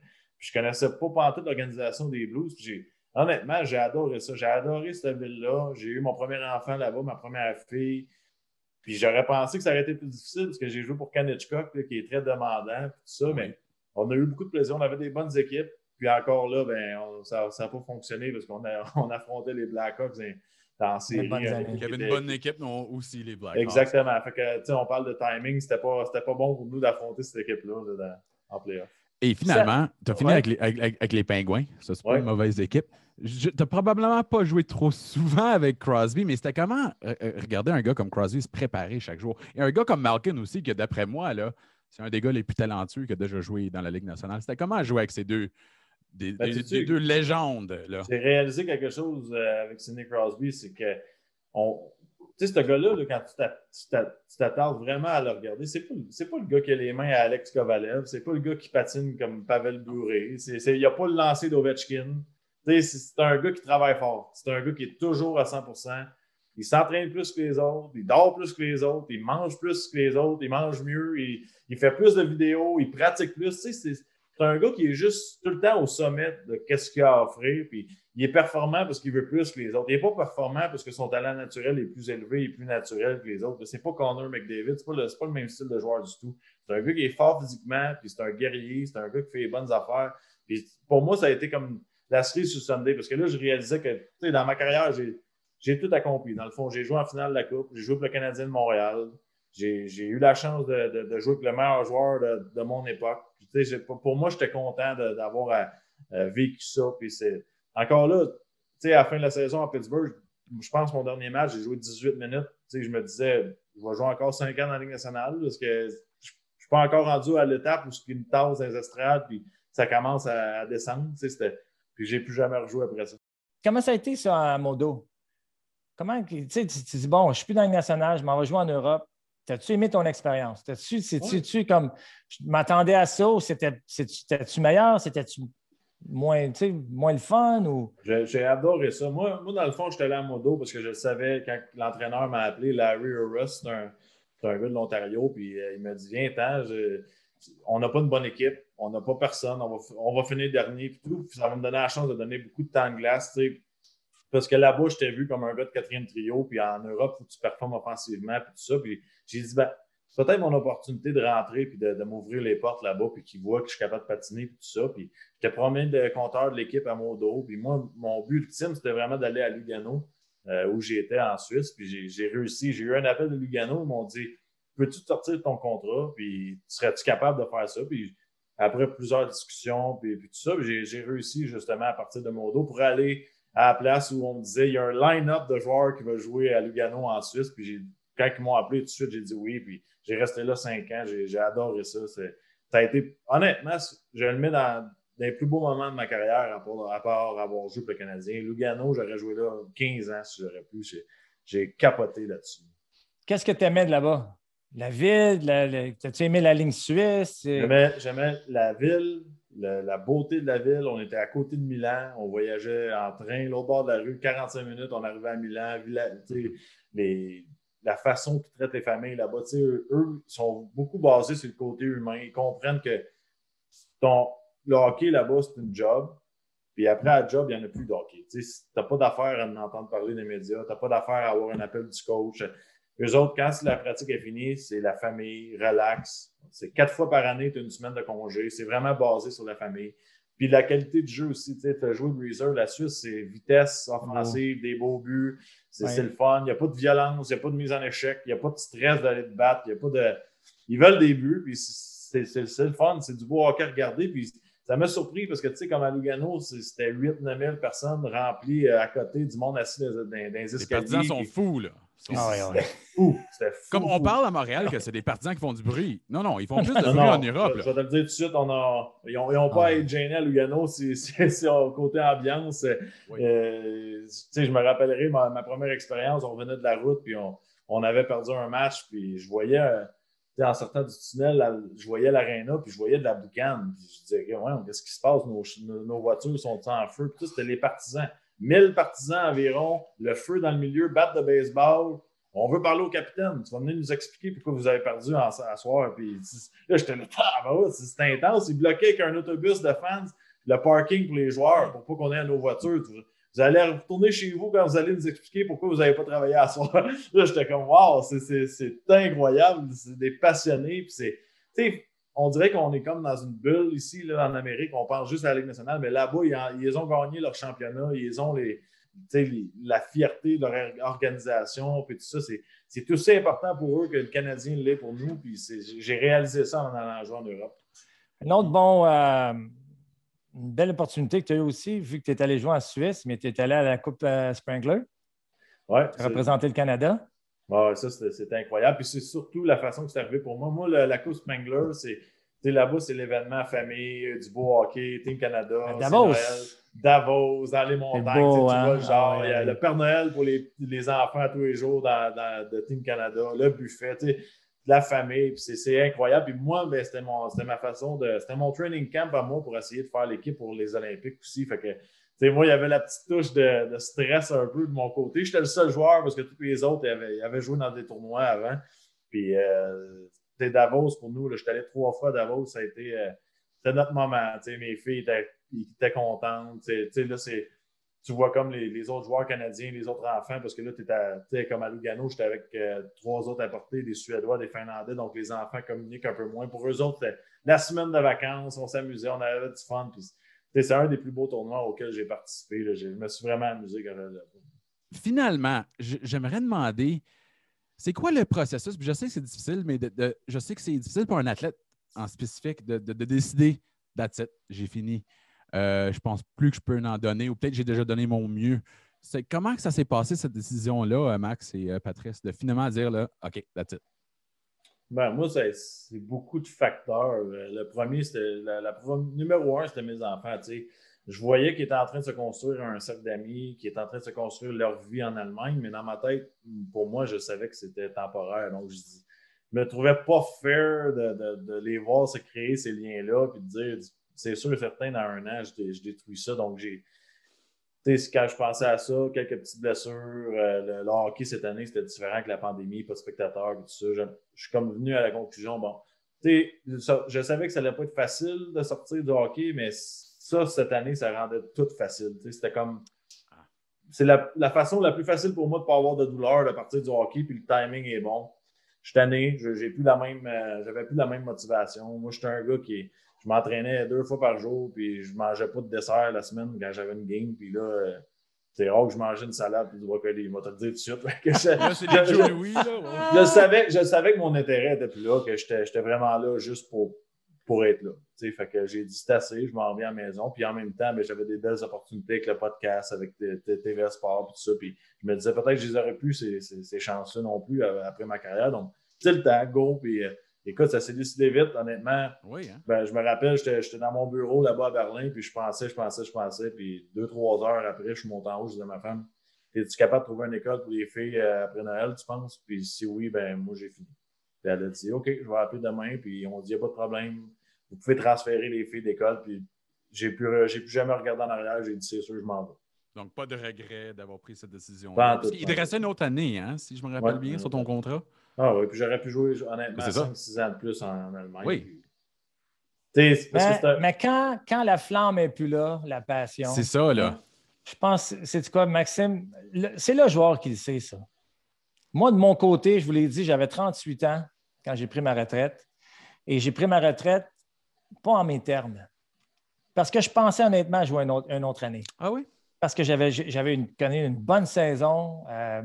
Puis je connaissais pas pantoute l'organisation des Blues. Puis j'ai, honnêtement, j'ai adoré ça. J'ai adoré cette ville-là. J'ai eu mon premier enfant là-bas, ma première fille. Puis j'aurais pensé que ça aurait été plus difficile parce que j'ai joué pour là, qui est très demandant, puis tout ça. Mais on a eu beaucoup de plaisir. On avait des bonnes équipes. Puis encore là, ben, on- ça n'a pas fonctionné parce qu'on a, on affrontait les Blackhawks dans, équipe Il y avait une bonne équipe, mais aussi les Blackhawks. Exactement. Fait que, tu sais, on parle de timing. C'était pas, c'était pas bon pour nous d'affronter cette équipe-là là, en playoff. Et finalement, tu as fini Ouais. avec, les, avec- les Pingouins. Ça, c'est pas Ouais. une mauvaise équipe. Tu n'as probablement pas joué trop souvent avec Crosby, mais c'était comment euh, euh, regarder un gars comme Crosby se préparer chaque jour? Et un gars comme Malkin aussi, que d'après moi, là, c'est un des gars les plus talentueux qui a déjà joué dans la Ligue nationale. C'était comment jouer avec ces deux, des, Ben, des- des deux légendes? J'ai réalisé quelque chose euh, avec Sidney Crosby, c'est que on, tu sais, ce gars-là, là, quand tu t'a- tu t'a- tu t'attardes vraiment à le regarder, c'est pas, pas le gars qui a les mains à Alex Kovalev, c'est pas le gars qui patine comme Pavel c'est- il n'y a pas le lancer d'Ovechkin. C'est un gars qui travaille fort. C'est un gars qui est toujours à 100% Il s'entraîne plus que les autres, il dort plus que les autres, il mange plus que les autres, il mange mieux, il, il fait plus de vidéos, il pratique plus. Tu sais, c'est, un gars qui est juste tout le temps au sommet de qu'est-ce qu'il a à offrir. Puis il est performant parce qu'il veut plus que les autres. Il n'est pas performant parce que son talent naturel est plus élevé et plus naturel que les autres. C'est pas Connor McDavid, c'est pas, le, pas le même style de joueur du tout. C'est un gars qui est fort physiquement, puis c'est un guerrier, c'est un gars qui fait les bonnes affaires. Puis pour moi, ça a été comme la cerise sur Sunday parce que là, je réalisais que dans ma carrière, j'ai tout accompli. Dans le fond, j'ai joué en finale de la Coupe, j'ai joué pour le Canadien de Montréal. J'ai, eu la chance de, de- jouer avec le meilleur joueur de, de mon époque. Pour moi, j'étais content d'avoir euh, euh, vécu ça. Puis encore là, à la fin de la saison à Pittsburgh, je pense que mon dernier match, j'ai joué 18 minutes. Je me disais, je vais jouer encore 5 ans dans la Ligue nationale parce que je ne suis pas encore rendu à l'étape où ce qui me tasse dans les estrades, puis ça commence à, descendre. Puis j'ai plus jamais rejoué après ça. Comment ça a été, ça, à Modo? Comment, tu dis, bon, je suis plus dans le national, je m'en vais jouer en Europe. T'as-tu aimé ton expérience? T'as-tu, Ouais. tu comme, je m'attendais à ça ou c'était, c'était-tu meilleur? C'était-tu moins, tu moins le fun ou? J'ai adoré ça. Moi, moi, dans le fond, j'étais allé à Modo parce que je le savais quand l'entraîneur m'a appelé, Larry Urus, c'est un, un gars de l'Ontario, puis euh, il m'a dit Viens-t'en, je- on n'a pas une bonne équipe, on n'a pas personne, on va, on va finir dernier, puis tout. Puis ça va me donner la chance de donner beaucoup de temps de glace, tu sais. Parce que là-bas, je t'ai vu comme un gars de quatrième trio, puis en Europe, que tu performes offensivement, puis tout ça. Puis j'ai dit, ben, c'est peut-être mon opportunité de rentrer, puis de, m'ouvrir les portes là-bas, puis qu'ils voient que je suis capable de patiner, puis tout ça. Puis j'étais premier de compteur de l'équipe à mon dos. Puis moi, mon but ultime, c'était vraiment d'aller à Lugano, euh, où j'étais en Suisse. Puis j'ai- réussi. J'ai eu un appel de Lugano. Ils m'ont dit Peux-tu sortir de ton contrat Puis serais-tu capable de faire ça Puis après plusieurs discussions, puis, puis tout ça, j'ai réussi justement à partir de mon dos pour aller à la place où on me disait il y a un line-up de joueurs qui va jouer à Lugano en Suisse. Puis quand ils m'ont appelé tout de suite, j'ai dit oui. Puis j'ai resté là cinq ans. J'ai adoré ça. Ça a été, honnêtement, je le mets dans, dans les plus beaux moments de ma carrière, à part, à part avoir joué pour le Canadien. Lugano, j'aurais joué là 15 ans si j'aurais pu. J'ai- capoté là-dessus. Qu'est-ce que tu aimais de là-bas? La ville? la- la- T'as-tu aimé la ligne suisse? J'aimais la ville, la beauté de la ville. On était à côté de Milan. On voyageait en train, l'autre bord de la rue, 45 minutes, on arrivait à Milan. Sais, les- la façon qu'ils traitent les familles là-bas, eux, eux sont beaucoup basés sur le côté humain. Ils comprennent que ton, le hockey là-bas, c'est une job. Puis après, à job, il n'y en a plus de hockey. Tu n'as pas d'affaire à en entendre parler des médias. Tu n'as pas d'affaire à avoir un appel du coach. Eux autres, quand la pratique est finie, c'est la famille, relax. C'est quatre fois par année, tu as une semaine de congé. C'est vraiment basé sur la famille. Puis la qualité du jeu aussi. Tu as joué Breezer, la Suisse, c'est vitesse offensive, des beaux buts. C'est Ouais. c'est le fun. Il n'y a pas de violence, il n'y a pas de mise en échec, il n'y a pas de stress d'aller te battre. Il y a pas de... Ils veulent des buts, puis c'est c'est le fun, c'est du beau hockey à regarder. Puis ça m'a surpris parce que, tu sais, comme à Lugano, c'était 8-9 000 personnes remplies euh, à côté du monde assis dans, dans, dans les escaliers. Les partisans sont fous, là. Ah ouais, fou. C'était fou. Comme on fou. parle à Montréal que c'est des partisans qui font du bruit. Non, non, ils font plus de Non, bruit non, en Europe. Je, je vais te le dire tout de suite, on a, ils n'ont pas Ah à être gênés à Lugano, c'est c'est- c'est au côté ambiance. Oui. Euh, tu sais, je me rappellerai ma, ma première expérience, on revenait de la route, puis on, on avait perdu un match, puis je voyais, euh, en sortant du tunnel, la- je voyais l'aréna, puis je voyais de la boucane. Puis je disais, ouais, qu'est-ce qui se passe? Nos, nos- nos voitures sont en feu. Puis tout, c'était les partisans. 1000 partisans environ, le feu dans le milieu, batte de baseball. On veut parler au capitaine. Tu vas venir nous expliquer pourquoi vous avez perdu en, à soir. Puis là, j'étais là, ah, ben c'est intense. Ils bloquaient avec un autobus de fans le parking pour les joueurs pour pas qu'on ait nos voitures. Tu- Vous allez retourner chez vous quand vous allez nous expliquer pourquoi vous n'avez pas travaillé à soir. Là, j'étais comme, wow, c'est- incroyable. C'est des passionnés. Puis c'est, on dirait qu'on est comme dans une bulle ici, là, en Amérique. On pense juste à la Ligue nationale, mais là-bas, ils, en- ils ont gagné leur championnat. Ils ont les, les- la fierté de leur organisation. Puis tout ça, c'est aussi important pour eux que le Canadien l'est pour nous. Puis j'ai réalisé ça en allant jouer en Europe. Un autre bon, euh, une belle opportunité que tu as eu aussi, vu que tu es allé jouer en Suisse, mais tu es allé à la Coupe euh, Sprangler, as représenté le Canada. Ouais, ça, c'était c'était incroyable. Puis c'est surtout la façon que c'est arrivé pour moi. Moi, le- la Coupe Spangler, c'est. Là-bas, c'est l'événement famille, euh, du beau hockey, Team Canada. À c'est Davos. Noël. Davos, dans les montagnes. beau, tu hein? vois le genre. Ah ouais. Il y a le Père Noël pour les, les enfants tous les jours dans, dans- de Team Canada, le buffet, tu sais, la famille. Puis c'est- c'est incroyable. Puis moi, ben, c'était mon- c'était ma façon de. C'était mon training camp à moi pour essayer de faire l'équipe pour les Olympiques aussi. Fait que. Moi, il y avait la petite touche de, stress un peu de mon côté. J'étais le seul joueur parce que tous les autres avaient, joué dans des tournois avant. Puis, euh, c'était Davos pour nous. J'étais allé trois fois à Davos. Ça a été euh, notre moment. mes filles étaient, contentes. là, tu vois comme les, autres joueurs canadiens, les autres enfants, parce que là, tu étais comme à Lugano, j'étais avec euh, trois autres importés, des Suédois, des Finlandais, donc les enfants communiquent un peu moins. Pour eux autres, la semaine de vacances, on s'amusait, on avait du fun. C'est un des plus beaux tournois auxquels j'ai participé. Je me suis vraiment amusé quand là. Finalement, j'aimerais demander, c'est quoi le processus? Je sais que c'est difficile, mais je sais que c'est difficile pour un athlète en spécifique de, de- de décider, that's it, j'ai fini. Euh, je pense plus que je peux en donner, ou peut-être j'ai déjà donné mon mieux. Comment ça s'est passé, cette décision-là, euh, Max et euh, Patrice, de finalement dire, là, OK, that's it? Ben, moi, c'est beaucoup de facteurs. Euh, Le premier, c'était la, numéro un, c'était mes enfants. tu sais. Je voyais qu'ils étaient en train de se construire un cercle d'amis, qu'ils étaient en train de se construire leur vie en Allemagne, mais dans ma tête, pour moi, je savais que c'était temporaire. Donc, je je me trouvais pas fair de, de- de les voir se créer ces liens-là, puis de dire, c'est sûr et certain, dans un an, je, je détruis ça. Donc, j'ai. Quand je pensais à ça, quelques petites blessures, euh, le, hockey cette année, c'était différent avec la pandémie, pas de spectateurs, tout ça. Je, suis comme venu à la conclusion, bon, tu sais, je savais que ça allait pas être facile de sortir du hockey, mais ça, cette année, ça rendait tout facile. C'était comme. C'est la, façon la plus facile pour moi de ne pas avoir de douleur de partir du hockey, puis le timing est bon. Je suis tanné, j'ai plus la même, euh, j'avais plus la même motivation. Moi, j'étais un gars qui, je m'entraînais deux fois par jour, puis je mangeais pas de dessert la semaine quand j'avais une game, puis là, c'est rare que je mangeais une salade puis du brocoli. Moi, te le dire tout de suite. Que je- Là, c'est je- des Joe Louis, là. ouais. je savais, je savais que mon intérêt était plus là, que j'étais j'étais vraiment là juste pour, pour être là. Fait que j'ai dit c'est assez, je m'en reviens à la maison. Puis en même temps, ben, j'avais des belles opportunités avec le podcast, avec TV Sport, puis tout ça. Puis je me disais peut-être que je les aurais plus ces, ces, ces chances-là non plus euh, après ma carrière. Donc, tu sais, le temps, go. Puis euh, écoute, ça s'est décidé vite, honnêtement. Oui, hein? Ben, je me rappelle, j'étais dans mon bureau là-bas à Berlin, puis je pensais, je pensais, je pensais, puis deux, trois heures après, je suis monté en haut, je disais à ma femme, es-tu capable de trouver une école pour les filles euh, après Noël, tu penses? Puis si oui, ben moi, j'ai fini. Puis elle a dit, OK, je vais appeler demain, puis on dit, il n'y a pas de problème, vous pouvez transférer les filles d'école, puis j'ai plus, j'ai plus jamais regardé en arrière, j'ai dit, c'est sûr, je m'en vais. Donc, pas de regret d'avoir pris cette décision. Pas te restait une autre année, hein, si je me rappelle Ouais, bien, sur ton contrat? Ah oui, puis j'aurais pu jouer, honnêtement, C'est ça. 5-6 ans de plus en, en Allemagne. Oui. Puis, tu sais, parce que Mais, quand, quand la flamme n'est plus là, la passion, C'est ça, là. je pense, c'est quoi, Maxime? C'est le joueur qui le sait, ça. Moi, de mon côté, je vous l'ai dit, j'avais 38 ans quand j'ai pris ma retraite. Et j'ai pris ma retraite pas en mes termes. Parce que je pensais honnêtement jouer une autre, une autre année. Ah oui? Parce que j'avais, j'avais une, connu une bonne saison. euh,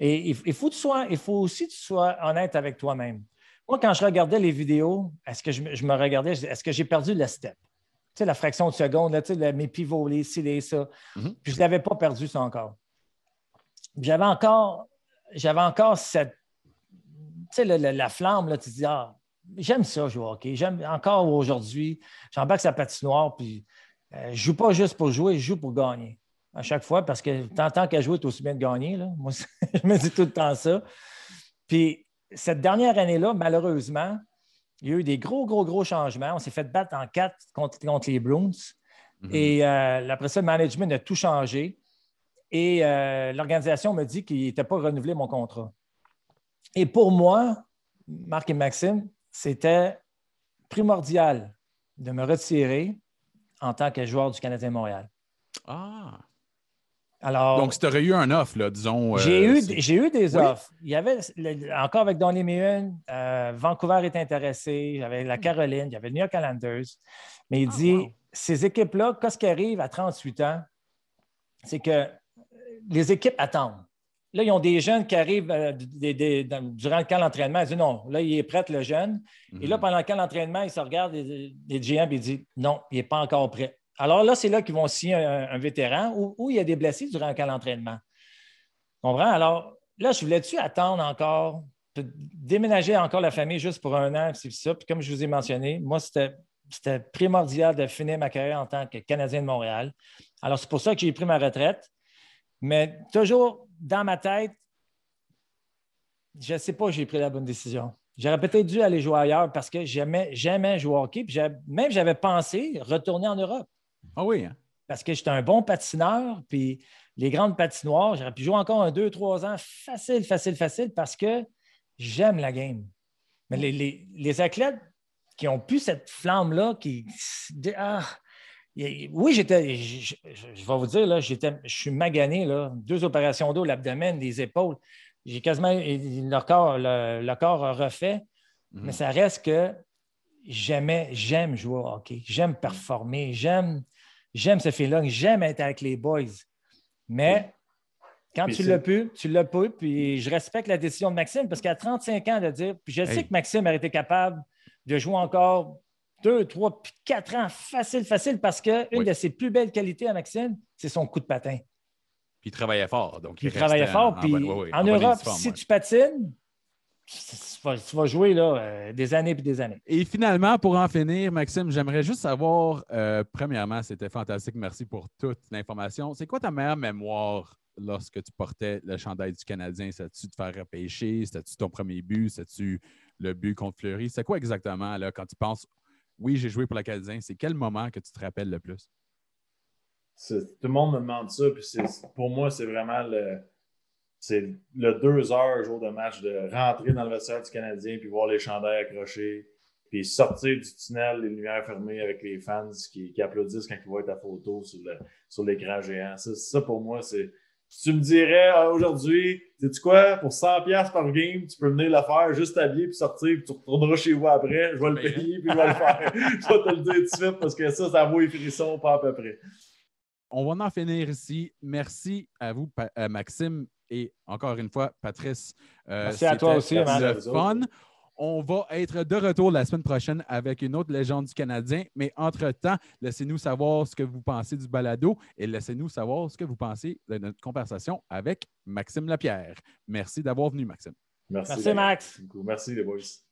et il, faut que tu sois- il faut aussi que tu sois honnête avec toi-même. Moi, quand je regardais les vidéos, est-ce que je, me- je me regardais, est-ce que j'ai perdu le step? Tu sais, la fraction de seconde, là, tu sais, mes pivots, les ci, les ça. Mhm. Puis je ne l'avais pas perdu, ça encore. J'avais encore, j'avais encore cette, tu sais, la flamme, là, tu te dis, ah, j'aime ça jouer au hockey. J'aime encore aujourd'hui, j'embarque sa patinoire, puis euh, je ne joue pas juste pour jouer, je joue pour gagner. À chaque fois, parce que tant, qu'à jouer, tu aussi bien de gagner. Là. Moi, je me dis tout le temps ça. Puis cette dernière année-là, malheureusement, il y a eu des gros, gros, gros changements. On s'est fait battre en quatre contre, contre les Bruins. Mhm. Et euh, après ça, le management a tout changé. Et euh, l'organisation me dit qu'il n'était pas renouvelé mon contrat. Et pour moi, Marc et Maxime, c'était primordial de me retirer en tant que joueur du Canadien Montréal. Ah. Alors, Donc, si tu aurais eu un offre, là, disons. euh, j'ai eu, j'ai eu des Oui. offres. Il y avait, le- encore avec Donny Meehan, euh, Vancouver est intéressé, j'avais la Caroline, j'avais le New York Islanders. Mais il. Ah, dit, wow. ces équipes-là, qu'est-ce qui arrive à 38 ans? C'est que les équipes attendent. Là, ils ont des jeunes qui arrivent euh, des- des- dans- durant le camp d'entraînement. Ils disent non, là, il est prêt, le jeune. Et là, Mhm. pendant le camp d'entraînement, il se regarde, les, les GM, et il dit non, il n'est pas encore prêt. Alors là, c'est là qu'ils vont signer un, vétéran ou, il y a des blessés durant le camp d'entraînement. Tu comprends? Alors là, je voulais-tu attendre encore, déménager encore la famille juste pour un an, c'est ça? Puis comme je vous ai mentionné, moi, c'était c'était primordial de finir ma carrière en tant que Canadien de Montréal. Alors, c'est pour ça que j'ai pris ma retraite. Mais toujours dans ma tête, je ne sais pas j'ai pris la bonne décision. J'aurais peut-être dû aller jouer ailleurs parce que j'aimais, j'aimais jouer au hockey. Même j'avais pensé retourner en Europe Ah oui, hein? parce que j'étais un bon patineur. Puis les grandes patinoires, j'aurais pu jouer encore un, deux, trois ans facile, facile, facile parce que j'aime la game. Mais les, les- les athlètes qui ont pu cette flamme-là, qui. ah, oui, j'étais. Je, je- je vais vous dire, là, j'étais, je suis magané, là, deux opérations d'eau, l'abdomen, les épaules. J'ai quasiment le corps, le, le corps refait, Mhm. mais ça reste que j'aimais, j'aime jouer au hockey, j'aime performer, j'aime, j'aime ce feeling, j'aime être avec les boys. Mais quand tu l'as pu, tu l'as pu, puis je respecte la décision de Maxime parce qu'à 35 ans de dire, puis je sais que Maxime aurait été capable de jouer encore deux, trois, puis quatre ans facile, facile, parce qu'une Oui. de ses plus belles qualités à Maxime, c'est son coup de patin. Puis il travaillait fort. Donc Puis il travaillait fort, en- puis en Europe, si tu patines, tu vas, tu vas jouer là, euh, des années puis des années. Et finalement, pour en finir, Maxime, j'aimerais juste savoir, euh, premièrement, c'était fantastique, merci pour toute l'information. C'est quoi ta meilleure mémoire lorsque tu portais le chandail du Canadien? C'était-tu de faire repêcher? C'était-tu ton premier but? C'était-tu le but contre Fleury? C'est quoi exactement là, quand tu penses, oui, j'ai joué pour le Canadien? C'est quel moment que tu te rappelles le plus? Tout le monde me demande ça, puis pour moi, c'est vraiment le, c'est le deux heures jour de match de rentrer dans le vestiaire du Canadien, puis voir les chandails accrochés, puis sortir du tunnel, les lumières fermées avec les fans qui, qui applaudissent quand ils voient ta photo sur le- sur l'écran géant. Ça, ça, pour moi, c'est. Si tu me dirais ah, aujourd'hui, sais-tu quoi, pour 100$ par game, tu peux venir le faire, juste t'habiller puis sortir, puis tu retourneras chez vous après, je vais le payer, puis je vais le faire. je vais te le dire tout de suite parce que ça, ça vaut les frissons, pas à peu près. On va en finir ici. Merci à vous, Maxime, et encore une fois, Patrice. Euh, Merci à toi aussi, le fun. On va être de retour la semaine prochaine avec une autre légende du Canadien. Mais entre-temps, laissez-nous savoir ce que vous pensez du balado et laissez-nous savoir ce que vous pensez de notre conversation avec Maxime Lapierre. Merci d'avoir venu, Maxime. Merci, Merci, Max. Merci les boys.